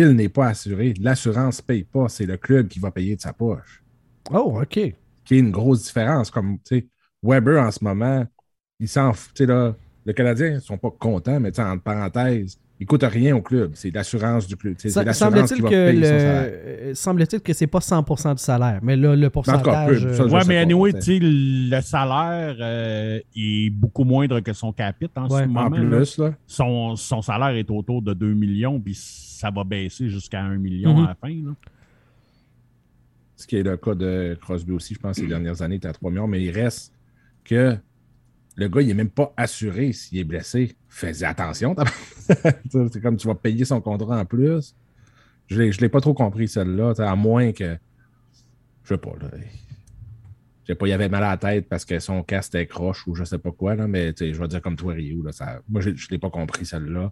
il n'est pas assuré. L'assurance ne paye pas, c'est le club qui va payer de sa poche. Oh, OK. qui est une grosse différence. Comme, tu sais, Weber, en ce moment, il s'en fout. Tu sais, là, le Canadien, ils sont pas contents, mais tu sais, entre parenthèses, il coûte rien au club. C'est l'assurance du club. C'est l'assurance qui Semble-t-il va que payer son salaire. euh, semble-t-il que c'est pas 100% du salaire, mais là le pourcentage. peu, euh, Ouais, mais anyway, le salaire euh, est beaucoup moindre que son capite en Ouais. ce En moment. là. plus, là, Son, son salaire est autour de 2 millions, puis ça va baisser jusqu'à 1 million Mhm. à la fin. là. ce qui est le cas de Crosby aussi, je pense, ces dernières années, il était à 3 millions, mais il reste que le gars, il n'est même pas assuré s'il est blessé. Fais attention. c'est comme tu vas payer son contrat en plus. Je ne l'ai pas trop compris, celle-là, à moins que. Je sais pas, là. Je sais pas, il avait mal à la tête parce que son casque était croche ou je sais pas quoi, là, mais je vais dire comme toi, Ryu. Là, ça, moi, je ne l'ai pas compris, celle-là,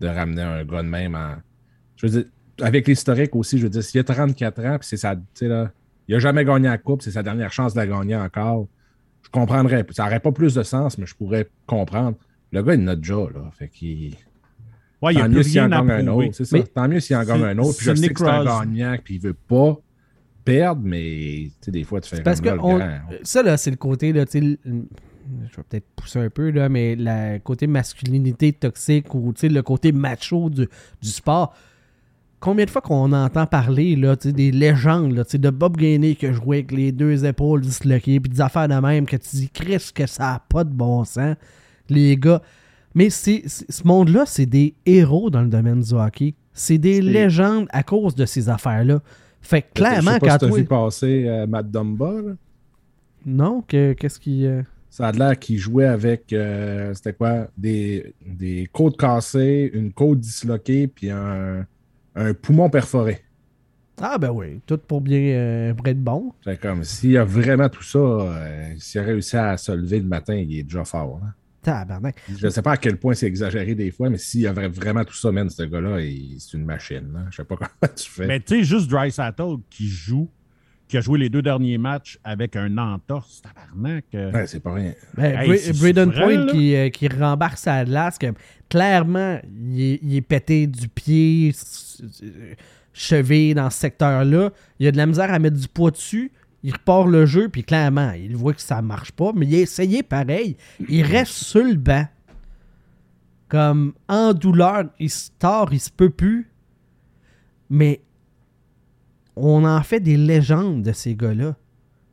de ramener un gars de même en. Je veux dire, avec l'historique aussi, je veux dire, s'il a 34 ans, puis c'est sa. Tu sais, là, il n'a jamais gagné la Coupe, c'est sa dernière chance de la gagner encore. Je comprendrais. Ça n'aurait pas plus de sens, mais je pourrais comprendre. Le gars, il en a déjà, là. Fait qu'il. Ouais, Tant mieux s'il en gagne un autre. C'est ça. Tant mieux s'il en gagne un autre. Puis je sais que c'est un gagnant, puis il veut pas perdre, mais tu sais, des fois, tu fais Parce comme que là, on- le grand. ça, là, c'est le côté, là, tu sais, le- je vais peut-être pousser un peu, là, mais le côté masculinité toxique ou le côté macho du, du sport. Combien de fois qu'on entend parler là, tu sais, des légendes là, tu sais, de Bob Gainey qui a joué avec les deux épaules disloquées, puis des affaires de même que tu dis, Chris, que ça n'a pas de bon sens, les gars. Mais c'est, ce monde-là, c'est des héros dans le domaine du hockey. C'est des légendes à cause de ces affaires-là. Fait que clairement, quand t'as toi... vu passer euh, Matt Dumba, là. Non, que- qu'est-ce qui... euh, Ça a l'air qu'il jouait avec, euh, c'était quoi, des, des côtes cassées, une côte disloquée, puis un, un poumon perforé. Ah ben oui, tout pour bien euh, pour être bon. C'est comme, s'il y a vraiment tout ça, euh, s'il a réussi à se lever le matin, il est déjà fort. hein. Tabarnak. Je ne sais pas à quel point c'est exagéré des fois, mais s'il y avait vraiment tout ça, man, ce gars-là, c'est une machine. Là. Je sais pas comment tu fais. Mais tu sais, juste Dry Sattel qui joue, qui a joué les deux derniers matchs avec un entorse, tabarnak. euh, Ouais, c'est pas rien. Ben, Hey, Braden Point là. qui, euh, qui rembarque sa glace, que clairement, il est, il est pété du pied, cheville dans ce secteur-là. Il a de la misère à mettre du poids dessus. Il repart le jeu, puis clairement, il voit que ça marche pas, mais il a essayé pareil. Il reste sur le banc. Comme en douleur, il se tord, il se peut plus. Mais on en fait des légendes de ces gars-là.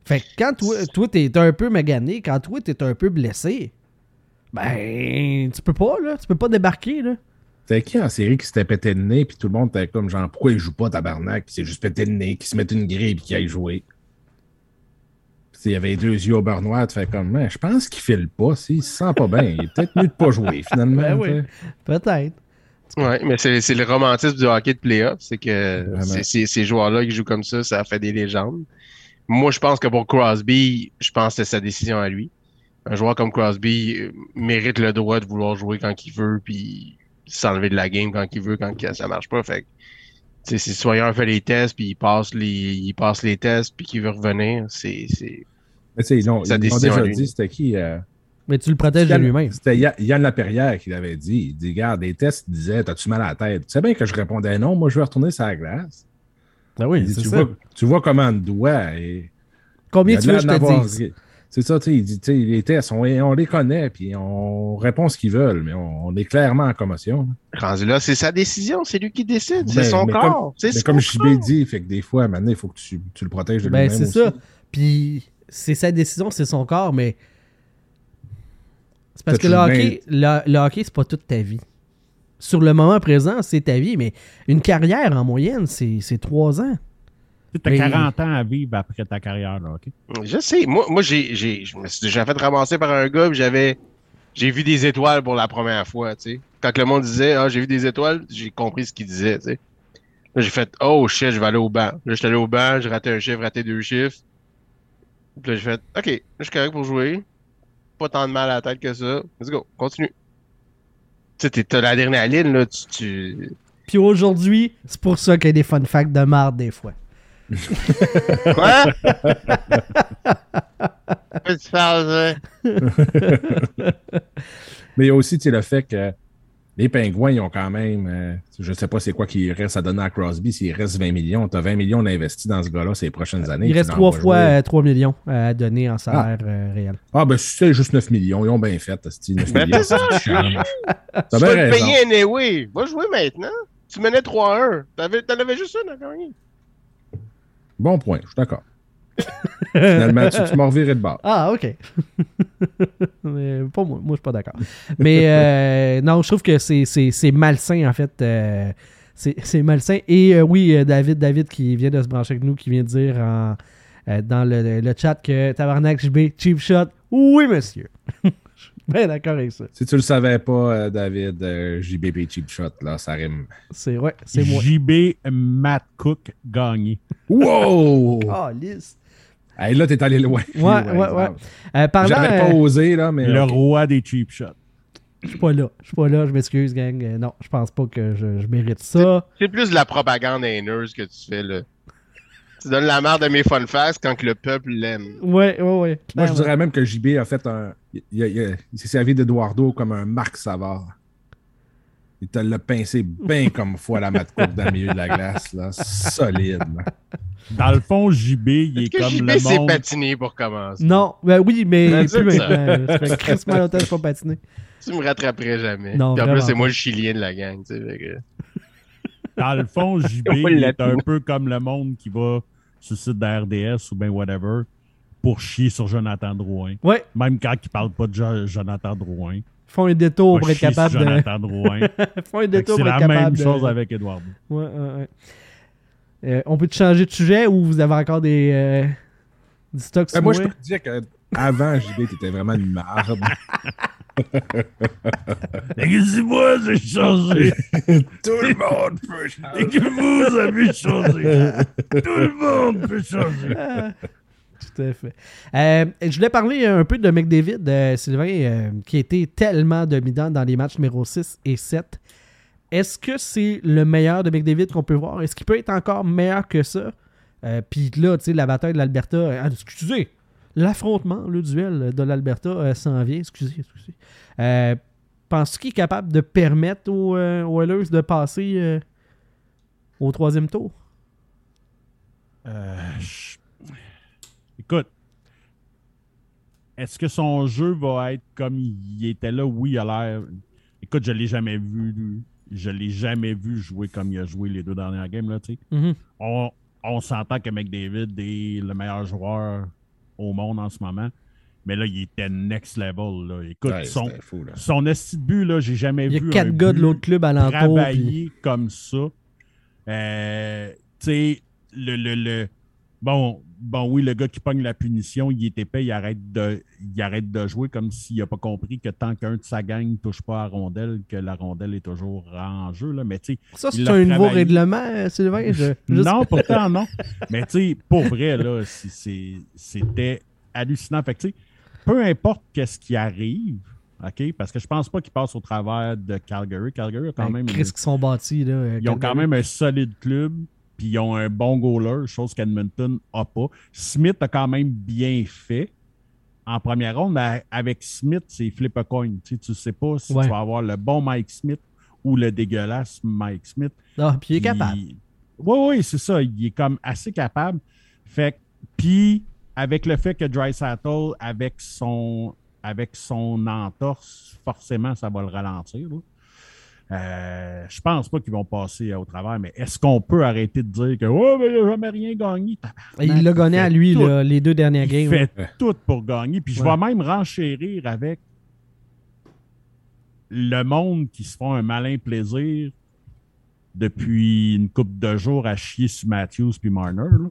Fait que quand toi, toi t'es un peu magané, quand toi, t'es un peu blessé, ben, tu peux pas, là. Tu peux pas débarquer, là. C'était qui en série qui s'était pété le nez, puis tout le monde était comme genre, pourquoi il joue pas tabarnak, puis il s'est juste pété le nez, qui se mette une grille, puis qui aille jouer. Puis il y avait les deux yeux au beurre noir, tu fais comme, je pense qu'il file pas, s'il se sent pas bien, il est peut-être mieux de pas jouer, finalement. Ben oui. Peut-être. Ouais, mais c'est c'est le romantisme du hockey de playoff, c'est que ces joueurs-là qui jouent comme ça, ça fait des légendes. Moi, je pense que pour Crosby, je pense que c'est sa décision à lui. Un joueur comme Crosby euh, mérite le droit de vouloir jouer quand il veut, puis s'enlever de la game quand il veut, quand ça marche pas. Fait si Soyer fait les tests, puis il passe les, il passe les tests, puis qu'il veut revenir, c'est, c'est, Mais tu sais, ils l'ont déjà dit, c'était qui euh, Mais tu le protèges de lui-même. C'était Ya- Yann Laperrière qui l'avait dit. Il dit Regarde, les tests disaient T'as-tu mal à la tête? Tu sais bien que je répondais non, moi je veux retourner sur la glace. Ben oui, dit, tu, ça. vois, tu vois comment on doit. Et... Combien tu veux que je te dise? C'est ça, tu sais, il dit, tu sais, les tests, on, on les connaît, puis on répond ce qu'ils veulent, mais on, on est clairement en commotion. rendu là, c'est sa décision, c'est lui qui décide, c'est Mais- son mais corps. c'est Mais comme JB corps. dit, fait que des fois, maintenant, il faut que tu, tu le protèges de Ben, lui-même c'est ça. Puis, c'est sa décision, c'est son corps, mais. C'est parce que le hockey, le, le hockey, c'est pas toute ta vie. Sur le moment présent, c'est ta vie, mais une carrière en moyenne, c'est trois ans. Tu as Mais- 40 ans à vivre après ta carrière, là, OK? Je sais. Moi, moi j'ai, j'ai, je me suis déjà fait ramasser par un gars, j'avais, j'ai vu des étoiles pour la première fois, tu sais. Quand le monde disait, ah, j'ai vu des étoiles, j'ai compris ce qu'il disait, tu sais. Là, j'ai fait, oh shit, je vais aller au banc. Là, j'étais allé au banc, j'ai raté un chiffre, raté deux chiffres. Puis là, j'ai fait, ok, là, je suis correct pour jouer. Pas tant de mal à la tête que ça. Let's go, continue. Tu sais, t'es- t'as la dernière ligne, là, tu, tu... Puis aujourd'hui, c'est pour ça qu'il y a des fun facts de marde des fois. Quoi? Qu'est-ce que tu parles, ça? Mais il y a aussi tu sais, le fait que les Pingouins, ils ont quand même, euh, je ne sais pas c'est quoi qu'il reste à donner à Crosby, s'il reste 20 millions, tu as 20 millions d'investis dans ce gars-là ces prochaines années. Il reste trois fois jouer. euh, 3 millions à donner en salaire euh, réel. Ah, ben c'est juste 9 millions, ils ont bien fait, esti, 9 Ben, millions. Tu vas raison. payer anyway. Va jouer maintenant. Tu menais 3-1. T'avais- T'en avais juste un à gagner. Bon point, je suis d'accord. Finalement, tu, tu m'as reviré de bord. Ah, ok. Mais pas moi. Moi, je suis pas d'accord. Mais euh, non, je trouve que c'est- malsain, en fait. euh, c'est c'est malsain. Et euh, oui, David, David qui vient de se brancher avec nous, qui vient de dire en, euh, dans le, le chat que Tabarnak JB, cheap shot. Oui, monsieur. Je suis bien d'accord avec ça. Si tu le savais pas, euh, David, euh, JBP Cheap Shot, là, ça rime. C'est ouais, c'est moi. JB Matt Cook gagné. Wow! Ah, lisse. Hey, là, t'es allé loin. Ouais, ouais, ouais. Euh, J'avais pas euh, osé, là, mais. Le roi des cheap shots. je suis pas là. Je suis pas là. Je m'excuse, gang. Euh, non, je pense pas que je, je mérite ça. C'est plus de la propagande haineuse que tu fais, là. Tu donnes la merde de mes fun facts quand que le peuple l'aime. Ouais, ouais, ouais. Moi, je clairement. dirais même que JB a fait un. Il, il- il- il s'est servi d'Eduardo comme un Marc Savard. Il te l'a pincé bien comme foi la mat dans le milieu de la glace, là. Solide. là. Dans le fond, JB, il est, Est-ce que comme JB le s'est monde. patiné pour commencer? Non, ben oui, mais Ben, plus c'est maintenant. Ça fait crissement longtemps que je suis pas patiné. Tu me rattraperais jamais. Non, Puis en plus, c'est moi le chilien de la gang, tu sais. fait que- Dans le fond, JB, il l'a est un peu comme le monde qui va sur le site de RDS ou bien whatever pour chier sur Jonathan Drouin. Ouais, Même quand il parle pas de Jo- Jonathan Drouin. ils font un détour pour être capable de. Jonathan Drouin. Ils font un détour C'est pour être la capable même de. chose avec Eduardo. Ouais, ouais, ouais. Euh, on peut te changer de sujet ou vous avez encore des. euh, du stock Ben, sur moi, moi? je peux te dire qu'avant JB, t'étais vraiment une marde. Excusez-moi, j'ai changé. Tout le monde peut changer. Et que vous avez changé. Tout le monde peut changer. Tout Tout à fait. Euh, je voulais parler un peu de McDavid, euh, Sylvain, euh, qui a été tellement dominant dans les matchs numéro 6 et 7. Est-ce que c'est le meilleur de McDavid qu'on peut voir? Est-ce qu'il peut être encore meilleur que ça? Euh, Puis là, tu sais, la bataille de l'Alberta. ah, excusez, l'affrontement, le duel de l'Alberta euh, s'en vient. Excusez, excusez. Euh, Penses-tu qu'il est capable de permettre aux euh, Oilers de passer euh, au troisième tour? Euh, Écoute, est-ce que son jeu va être comme il était là? Oui, il a l'air. Écoute, je l'ai jamais vu. Je l'ai jamais vu jouer comme il a joué les deux dernières games. Là, tu sais. Mhm. on, on s'entend que McDavid est le meilleur joueur au monde en ce moment. Mais là, il était next level. Là. Écoute, Ouais, son, c'était fou, là. son esti de but, là, j'ai jamais Il y vu. a quatre gars de l'autre club puis- travailler comme ça. Euh, tu sais, le, le, le- Bon, bon, oui, le gars qui pogne la punition, il est épais, il arrête de, il arrête de jouer comme s'il n'a pas compris que tant qu'un de sa gang ne touche pas à la rondelle, que la rondelle est toujours en jeu. Là. Mais Ça, c'est un nouveau règlement, Sylvain? Je- non, pourtant, non. Mais tu sais, pour vrai, là, c'était hallucinant. Fait que, peu importe qu'est-ce qui arrive, OK, parce que je pense pas qu'il passe au travers de Calgary. Calgary a quand Ben, même. Chris qui sont bâtis, là. euh, Ils ont quand même un solide club, puis ils ont un bon goaler, chose qu'Edmonton n'a pas. Smith a quand même bien fait en première ronde, avec Smith, c'est flip a coin. Tu sais, tu sais pas si Ouais. tu vas avoir le bon Mike Smith ou le dégueulasse Mike Smith. Ah, puis il est capable. Oui, oui, c'est ça. Il est comme assez capable. Fait puis avec le fait que Dry Sattle, avec son, avec son entorse, forcément, ça va le ralentir. là. Euh, je pense pas qu'ils vont passer au travers, mais est-ce qu'on peut arrêter de dire que oh, mais il n'a jamais rien gagné? Il l'a gagné fait à lui, tout. là, les deux dernières Il games. fait Ouais. tout pour gagner. Puis je Ouais. vais même renchérir avec le monde qui se font un malin plaisir depuis une couple de jours à chier sur Matthews puis Marner. là.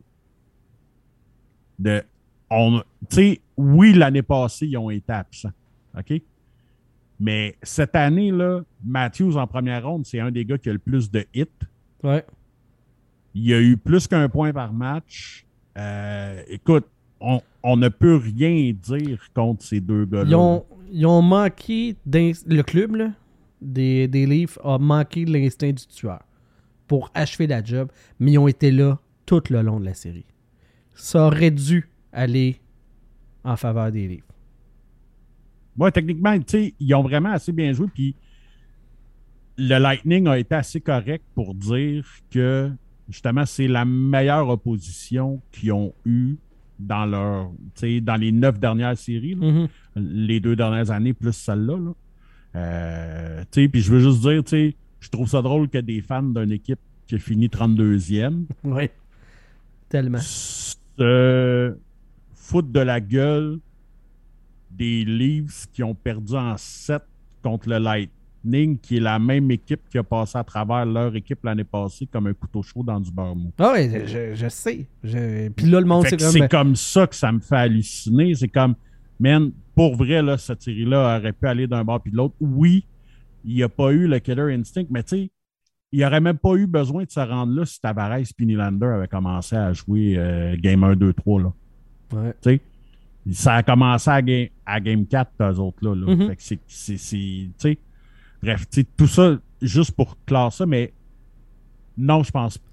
De, on, tu sais, oui, l'année passée, ils ont été absents. OK? Mais cette année, là, Matthews en première ronde, c'est un des gars qui a le plus de hits. Ouais. Il y a eu plus qu'un point par match. Euh, écoute, on, on ne peut rien dire contre ces deux gars-là. Ils ont, ils ont manqué le club là, des, des Leafs a manqué de l'instinct du tueur pour achever la job, mais ils ont été là tout le long de la série. Ça aurait dû aller en faveur des Leafs. Moi, techniquement, ils ont vraiment assez bien joué. Puis le Lightning a été assez correct pour dire que justement, c'est la meilleure opposition qu'ils ont eue dans leur, dans les neuf dernières séries, là. Mhm. les deux dernières années, plus celle-là. là. Euh, puis je veux juste dire, je trouve ça drôle que des fans d'une équipe qui a fini 32e Oui. Tellement. se foutent de la gueule des Leafs qui ont perdu en 7 contre le Lightning, qui est la même équipe qui a passé à travers leur équipe l'année passée comme un couteau chaud dans du beurre mou. Ah ouais, je, je sais. Je- Puis là, le monde, c'est comme. C'est comme ça que ça me fait halluciner. C'est comme, man, pour vrai, là, cette série-là aurait pu aller d'un bord puis de l'autre. Oui, il n'y a pas eu le killer instinct, mais tu sais, il n'y aurait même pas eu besoin de se rendre là si Tavares et Nylander avaient commencé à jouer euh, Game 1, 2, 3. Là. Ouais. Ça a commencé à Game, à game 4, eux autres. Là, là. Mhm. Fait que c'est, c'est, c'est- tu sais, bref, tu sais, tout ça, juste pour classer ça, mais non, je pense pas.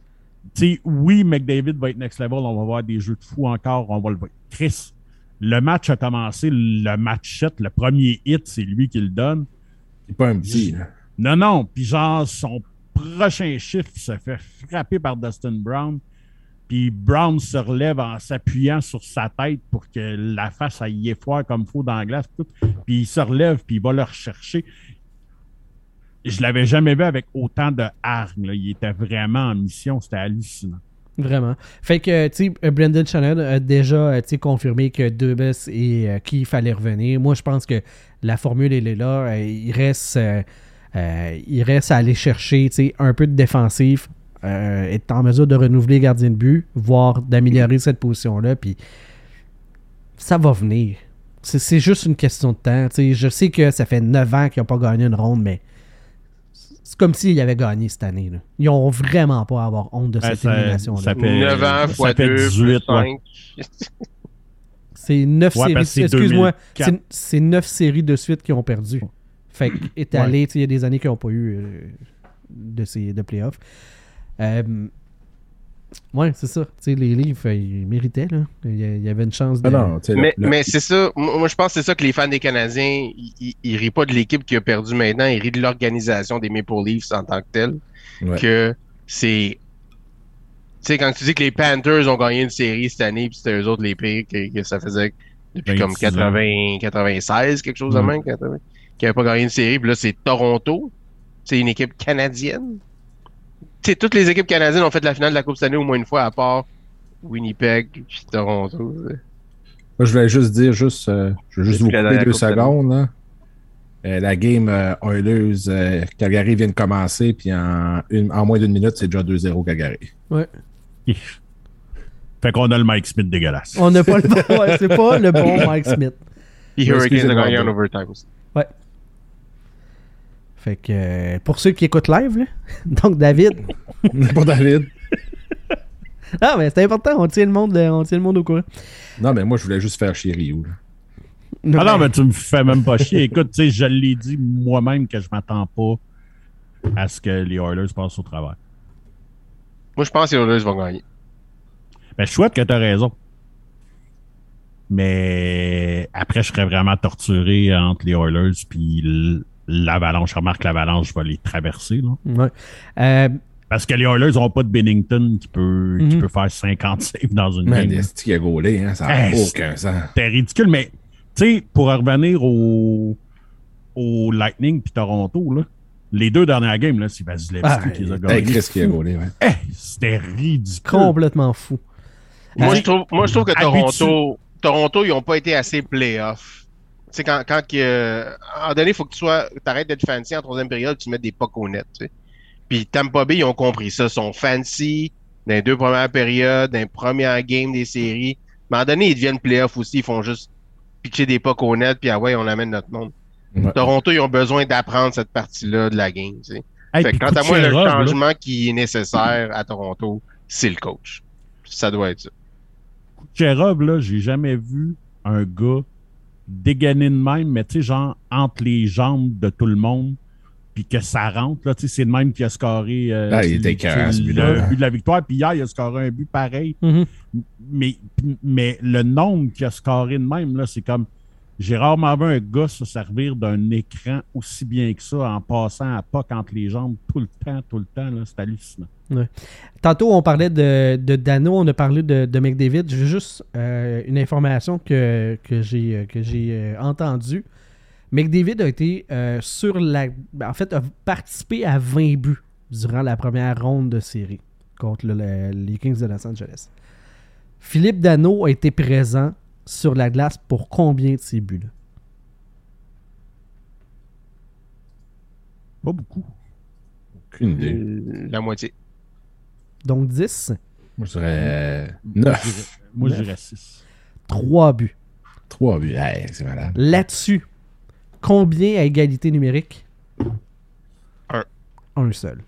Tu sais, oui, McDavid va être next level, on va voir des jeux de fou encore, on va le voir. Chris, le match a commencé, le match 7, le premier hit, c'est lui qui le donne. C'est pas un petit. là. Non, non, puis genre, son prochain chiffre se fait frapper par Dustin Brown, puis Brown se relève en s'appuyant sur sa tête pour que la face aille effoire comme faut dans la glace, puis il se relève, puis il va le rechercher. Je l'avais jamais vu avec autant de hargne. Il était vraiment en mission, c'était hallucinant. Vraiment. Fait que, tu sais, Brendan Shannon a déjà euh, confirmé que Dubas et euh, qui il fallait revenir. Moi, je pense que la formule, elle est là. Euh, il, reste, euh, euh, il reste à aller chercher un peu de défensif, euh, être en mesure de renouveler les gardiens de but, voire d'améliorer cette position-là. Puis ça va venir. C'est c'est juste une question de temps. Tu sais, je sais que ça fait 9 ans qu'ils n'ont pas gagné une ronde, mais c'est comme s'ils avaient gagné cette année. là. Ils ont vraiment pas à avoir honte de cette élimination-là. ça fait- 9 ans ça fois fait 2, 18, plus 5. C'est neuf Ouais, séries. Excuse-moi, 2004. c'est- c'est neuf séries de suite qui ont perdu. Fait que étalé, tu sais, il y a des années qui n'ont pas eu euh, de, ces, de playoffs. Euh, ouais, c'est ça. Tu sais, les livres, euh, ils méritaient. Là. Il y avait une chance de. Ah non, Mais, le- mais c'est ça. Moi, moi, je pense que c'est ça que les fans des Canadiens, ils, ils, rient pas de l'équipe qui a perdu maintenant, ils rient de l'organisation des Maple Leafs en tant que telle. Ouais. Que c'est. Tu sais, quand tu dis que les Panthers ont gagné une série cette année, puis c'était eux autres les pires, que, que ça faisait depuis comme 26 ans. 80, 96, quelque chose de Mm. même, 80, qui n'avaient pas gagné une série, puis là, c'est Toronto. C'est une équipe canadienne. Toutes les équipes canadiennes ont fait la finale de la Coupe cette année au moins une fois, à part Winnipeg puis Toronto. Moi, je voulais juste dire, juste, euh, je veux juste vous couper deux secondes. Euh, la game euh, Oilers, euh, Calgary vient de commencer, puis en, une- en moins d'une minute, c'est déjà 2-0 Calgary. Ouais. Fait qu'on a le Mike Smith dégueulasse. On n'a pas le bon. ouais, c'est pas le bon Mike Smith. Puis Ouais, Hurricanes a gagné en overtime aussi. Fait que euh, pour ceux qui écoutent live, là, donc David. Pour David. Ah, mais c'est important, on tient, le monde, on tient le monde au courant. Non, mais moi, je voulais juste faire chier Ryu. là. Ah non, mais tu me fais même pas chier. Écoute, tu sais, je l'ai dit moi-même que je m'attends pas à ce que les Oilers passent au travers. Moi, je pense que les Oilers vont gagner. Ben, je souhaite que tu as raison. Mais après, je serais vraiment torturé entre les Oilers puis l'Avalanche. Je remarque que l'Avalanche va les traverser. Là. Ouais. Euh, Parce que les Oilers n'ont pas de Bennington qui peut, qui Mhm. peut faire 50 saves dans une Man, game. qu'il a gaulé, hein? Ça n'a Hey, aucun sens. C'était ridicule. Mais, tu sais, pour revenir au, au Lightning puis Toronto, là, les deux dernières games, là, c'est Vasilevski Ah, qui les a Hey, gagnés. Chris qui a gaulé, ouais. C'était ridicule. complètement fou. Moi, je trouve, moi, je trouve que. Toronto, Toronto, ils n'ont pas été assez playoffs. Sais, quand, quand que, à un moment donné, il faut que tu sois, arrêtes d'être fancy en troisième période, tu mets des pucks au net. Puis Tampa Bay, ils ont compris ça. Ils sont fancy dans les deux premières périodes, dans les premières games des séries. Mais à un moment donné, ils deviennent playoffs aussi. Ils font juste pitcher des pucks au net, puis ah ouais, on amène notre monde. Ouais. Toronto, ils ont besoin d'apprendre cette partie-là de la game, tu sais. Hey, Fait puis que quant à moi, le là, changement qui est nécessaire à Toronto, c'est le coach. Ça doit être ça. Kucherov, là, j'ai jamais vu un gars dégainer de même, mais tu sais, genre, entre les jambes de tout le monde, puis que ça rentre, là, tu sais, c'est de même qui a scoré euh, Ah, il était le- le but de la victoire, puis hier, il a scoré un but pareil, Mhm. mais, mais le nombre qu'il a scoré de même, là, c'est comme, j'ai rarement vu un gars se servir d'un écran aussi bien que ça en passant à pas entre les jambes tout le temps, tout le temps, là, c'est hallucinant. Tantôt, on parlait de, de Dano, on a parlé de, de McDavid. J'ai juste euh, une information que, que j'ai que j'ai euh, entendue. McDavid a été euh, sur la. En fait, a participé à 20 buts durant la première ronde de série contre le- le- les Kings de Los Angeles. Philippe Dano a été présent sur la glace pour combien de ces buts-là? Pas beaucoup. Aucune idée. Euh, La moitié. Donc 10, Moi, je dirais Moi, 9. je dirais- Moi, je dirais 6. 3 buts. 3 buts. Hey, c'est malade. Là-dessus, combien à égalité numérique? Un. Un seul.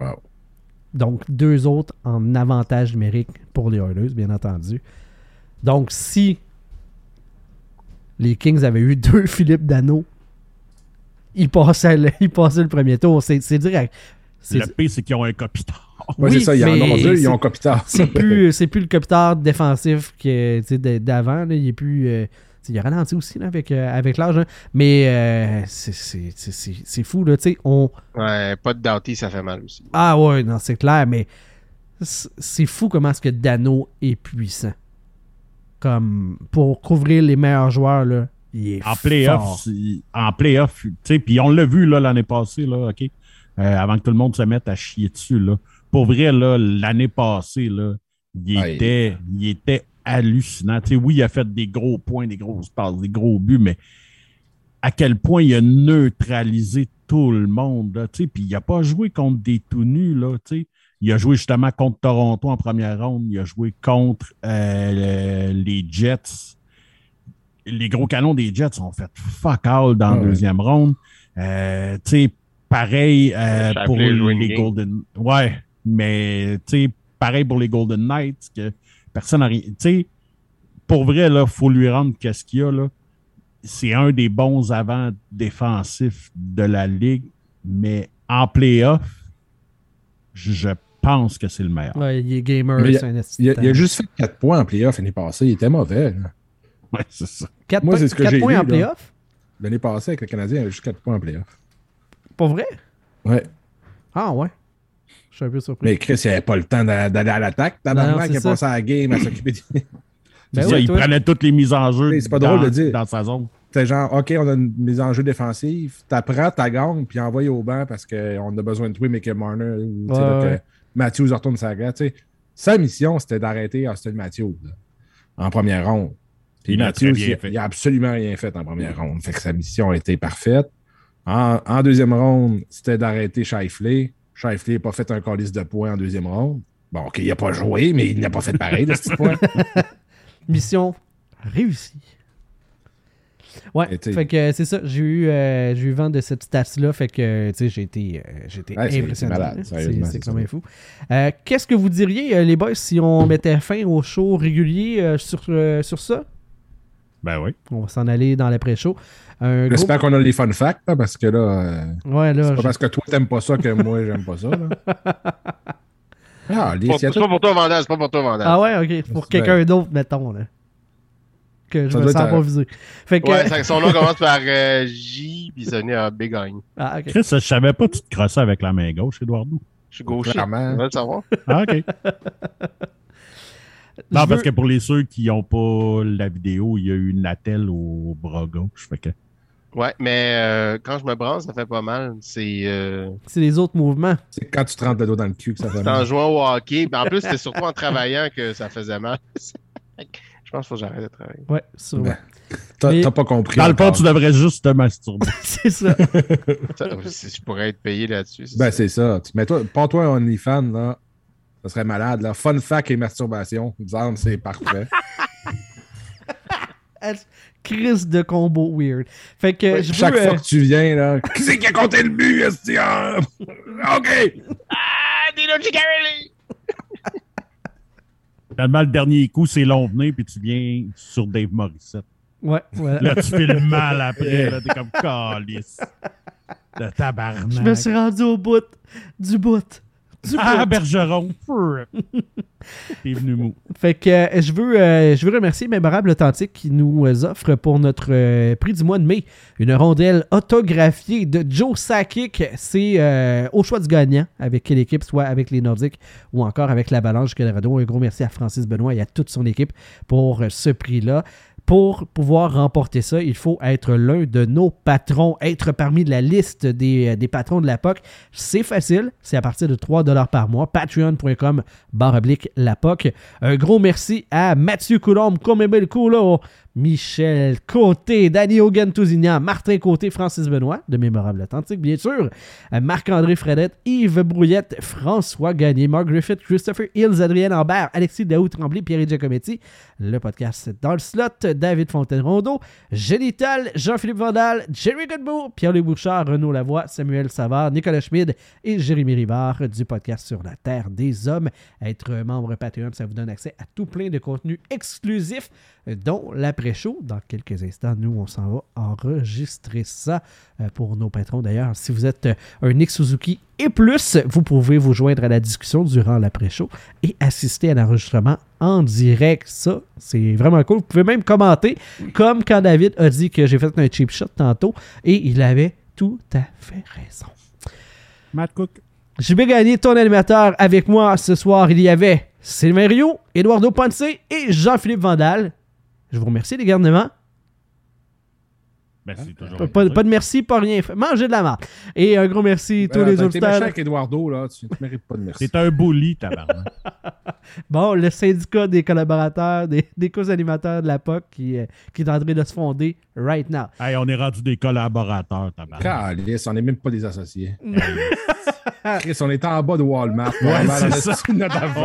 Wow. Donc, deux autres en avantage numérique pour les Oilers, bien entendu. Donc, si les Kings avaient eu deux Philippe Dano, ils passaient le, ils passaient le premier tour. C'est c'est Le pire, c'est qu'ils ont un copitard. Ouais, Oui, c'est ça, il y en mais a deux, c'est- ils ont Kopitar. c'est plus, c'est plus le capitaine défensif d'avant. Il est plus. euh, il a ralenti aussi là, avec, euh, avec l'âge. hein. Mais euh, c'est- c'est c'est- c'est- c'est fou. Là, tu sais, on, Ouais, pas de Doughty, ça fait mal aussi. Ah ouais, non, c'est clair, mais c'est fou comment est-ce que Dano est puissant. Comme pour couvrir les meilleurs joueurs, là, il est En playoff, en playoff, tu sais, puis on l'a vu là, l'année passée, là, OK? Euh, avant que tout le monde se mette à chier dessus. Là. Pour vrai, l'année passée, là, il, Ah, était, il était hallucinant. Tu sais, oui, il a fait des gros points, des grosses passes, des gros buts, mais à quel point il a neutralisé tout le monde. là, tu sais, Puis il n'a pas joué contre des tout nus. Là, tu sais. il a joué justement contre Toronto en première ronde. Il a joué contre euh, le- les Jets. Les gros canons des Jets ont fait fuck all dans Ah la ouais. deuxième ronde. Euh, tu sais, pareil euh, pour a les game. Golden. Ouais, mais tu sais, pareil pour les Golden Knights, que personne n'a rien. Tu sais, pour vrai, il faut lui rendre qu'est-ce qu'il y a. Là. C'est un des bons avants défensifs de la Ligue, mais en playoff, je, pense que c'est le meilleur. Ouais, il est gamer, Mais c'est un Il a, il a juste fait 4 points en playoff l'année passée. Il était mauvais. là. Ouais, c'est ça. Quatre Moi, points- c'est ce que quatre j'ai points lu, en là. playoff? L'année passée, avec le Canadien, il avait juste 4 points en playoff. Pas vrai? Ouais. Ah ouais. Je suis un peu surpris. Mais Chris, il n'avait pas le temps d'a- d'aller à l'attaque. Tabarnak, c'est il a passé à la game à s'occuper de. Ben C'est oui, il toi. prenait toutes les mises en jeu c'est pas dans, drôle de dire. dans sa zone. C'était genre, OK, on a une mise en jeu défensive. T'apprends ta gang, puis envoie au banc parce qu'on a besoin de toi, mais que Marner Ouais, ouais. que Matthews retourne sa sais. Sa mission, c'était d'arrêter Austin Matthews là, en première ronde. Puis Il Matthews, il, il a absolument rien fait en première ronde. Fait que sa mission a été parfaite. En, en deuxième ronde, c'était d'arrêter Shifley. Shifley n'a pas fait un calice de points en deuxième ronde. Bon, OK, il n'a pas joué, mais il n'a pas fait pareil de ce petit point. Mission réussie. Ouais, fait que euh, c'est ça. J'ai eu, euh, eu vent de cette stats-là. Fait que, tu sais, j'ai été, euh, été Ouais, impressionné. c'est quand même fou. Euh, Qu'est-ce que vous diriez, les boys, si on mettait fin au show régulier sur, sur ça? Ben oui. On va s'en aller dans l'après-show. Gros... J'espère qu'on a les fun facts, parce que là, euh, Ouais, là, c'est pas je- parce que toi, t'aimes pas ça que moi, j'aime pas ça. Là. Ah, les C'est pas pour toi, Vandal, c'est pas pour toi, Vandal. Ah ouais, ok. Pour quelqu'un d'autre, mettons. Là. Que je Ça me sens pas visé. Fait que... Ouais, ça- son nom commence par euh, J, puis ça venait à Bégagne. Ah, ok. Chris, je savais pas que tu te crossais avec la main gauche, Eduardo. Je suis gaucher. Clairement. Va le savoir. Ah, OK. Non, veux- parce que pour les ceux qui n'ont pas la vidéo, il y a eu une attelle au bras gauche. Fait que... Ouais, mais euh, quand je me branche, ça fait pas mal. C'est euh, C'est les autres mouvements. C'est quand tu te rentres le dos dans le cul que ça fait c'est en mal. jouant au hockey. Mais en plus, c'était surtout en travaillant que ça faisait mal. je pense qu'il faut que j'arrête de travailler. Ouais, sûrement. Ben, T'as Mais- pas compris. Dans le fond, tu devrais juste te masturber. c'est ça. Ça, si je pourrais être payé là-dessus. c'est Ben, ça. c'est ça. Mais toi, pas toi, OnlyFans, là. Ça serait malade, là. Fun fact et masturbation. Disons, c'est parfait. Crise de combo weird. Fait que Ouais, je veux... Chaque euh, fois que tu viens, là. Qui c'est qui a compté le but? Ah, OK! Ah, Dino Ciccarelli! Finalement, le dernier coup, c'est long venir, puis tu viens sur Dave Morissette. Ouais, ouais. Là, tu fais le mal après. Là, t'es comme calice. De tabarnak. Je me suis rendu au bout du bout. Ah. Bergeron. T'es venu mou. Fait que euh, je veux, euh, je veux remercier Mémorable Authentique qui nous euh, offre pour notre prix du mois de mai une rondelle autographiée de Joe Sakic. C'est au choix du gagnant avec quelle équipe, soit avec les Nordiques ou encore avec l'Avalanche Colorado. Un gros merci à Francis Benoît et à toute son équipe pour ce prix-là. Pour pouvoir remporter ça, il faut être l'un de nos patrons, être parmi la liste des, euh, patrons de la POC. C'est facile, c'est à partir de 3 par mois. Patreon.com barre la POC. Un gros merci à Mathieu Coulombe, Comébel Coulot, Michel Côté, Danny Hogan Tousignan, Martin Côté, Francis Benoît, de Mémorable Authentique, bien sûr, euh, Marc-André Fredette, Yves Brouillette, François Gagné, Mark Griffith, Christopher Hills, Adrien Lambert, Alexis Daou Tremblay, Pierre Giacometti, le podcast dans le slot, David Fontaine-Rondeau, Génital, Jean-Philippe Vandal, Jerry Godbout, Pierre-Luc Bouchard, Renaud Lavoie, Samuel Savard, Nicolas Schmid et Jérémy Rivard du podcast Sur la Terre des Hommes. Être membre Patreon, ça vous donne accès à tout plein de contenus exclusifs, euh, dont l'après-show. Dans quelques instants, nous, on s'en va enregistrer ça euh, pour nos patrons. D'ailleurs, si vous êtes euh, un Nick Suzuki et plus, vous pouvez vous joindre à la discussion durant l'après-show et assister à l'enregistrement en direct. Ça, c'est vraiment cool. Vous pouvez même commenter, comme quand David a dit que j'ai fait un cheap shot tantôt, et il avait tout à fait raison. Matt Cook. J'ai bien gagné ton animateur avec moi ce soir. Il y avait Sylvain Rio, Eduardo Ponce et Jean-Philippe Vandal. Je vous remercie les garnements. Ben, c'est toujours Pas, de merci, pas rien fait. Mangez de la marde. Et un gros merci à tous Ben, les t'as été méchant avec Eduardo, là. Tu ne mérites pas de merci. C'est un bully, tabarnak. Bon, le syndicat des collaborateurs, des, des co-animateurs de la POC qui, euh, qui est en train de se fonder right now. hey, on est rendu des collaborateurs, tabarnak. Calice, on n'est même pas des associés. Chris, on est en bas de Walmart. Ouais, Normal, c'est on ça.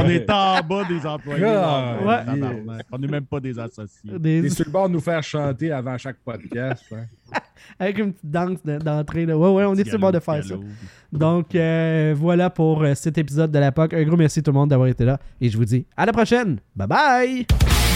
est en bas des employés. Ah, ouais. On n'est même pas des associés. Des- T'es sur le bord de nous faire chanter avant chaque podcast. hein. avec une petite danse de- d'entrée. là. Ouais, ouais, on est sur le bord de faire ça. Donc, euh, voilà pour euh, cet épisode de la POC. Un gros merci tout le monde d'avoir été là. Et je vous dis à la prochaine. Bye bye!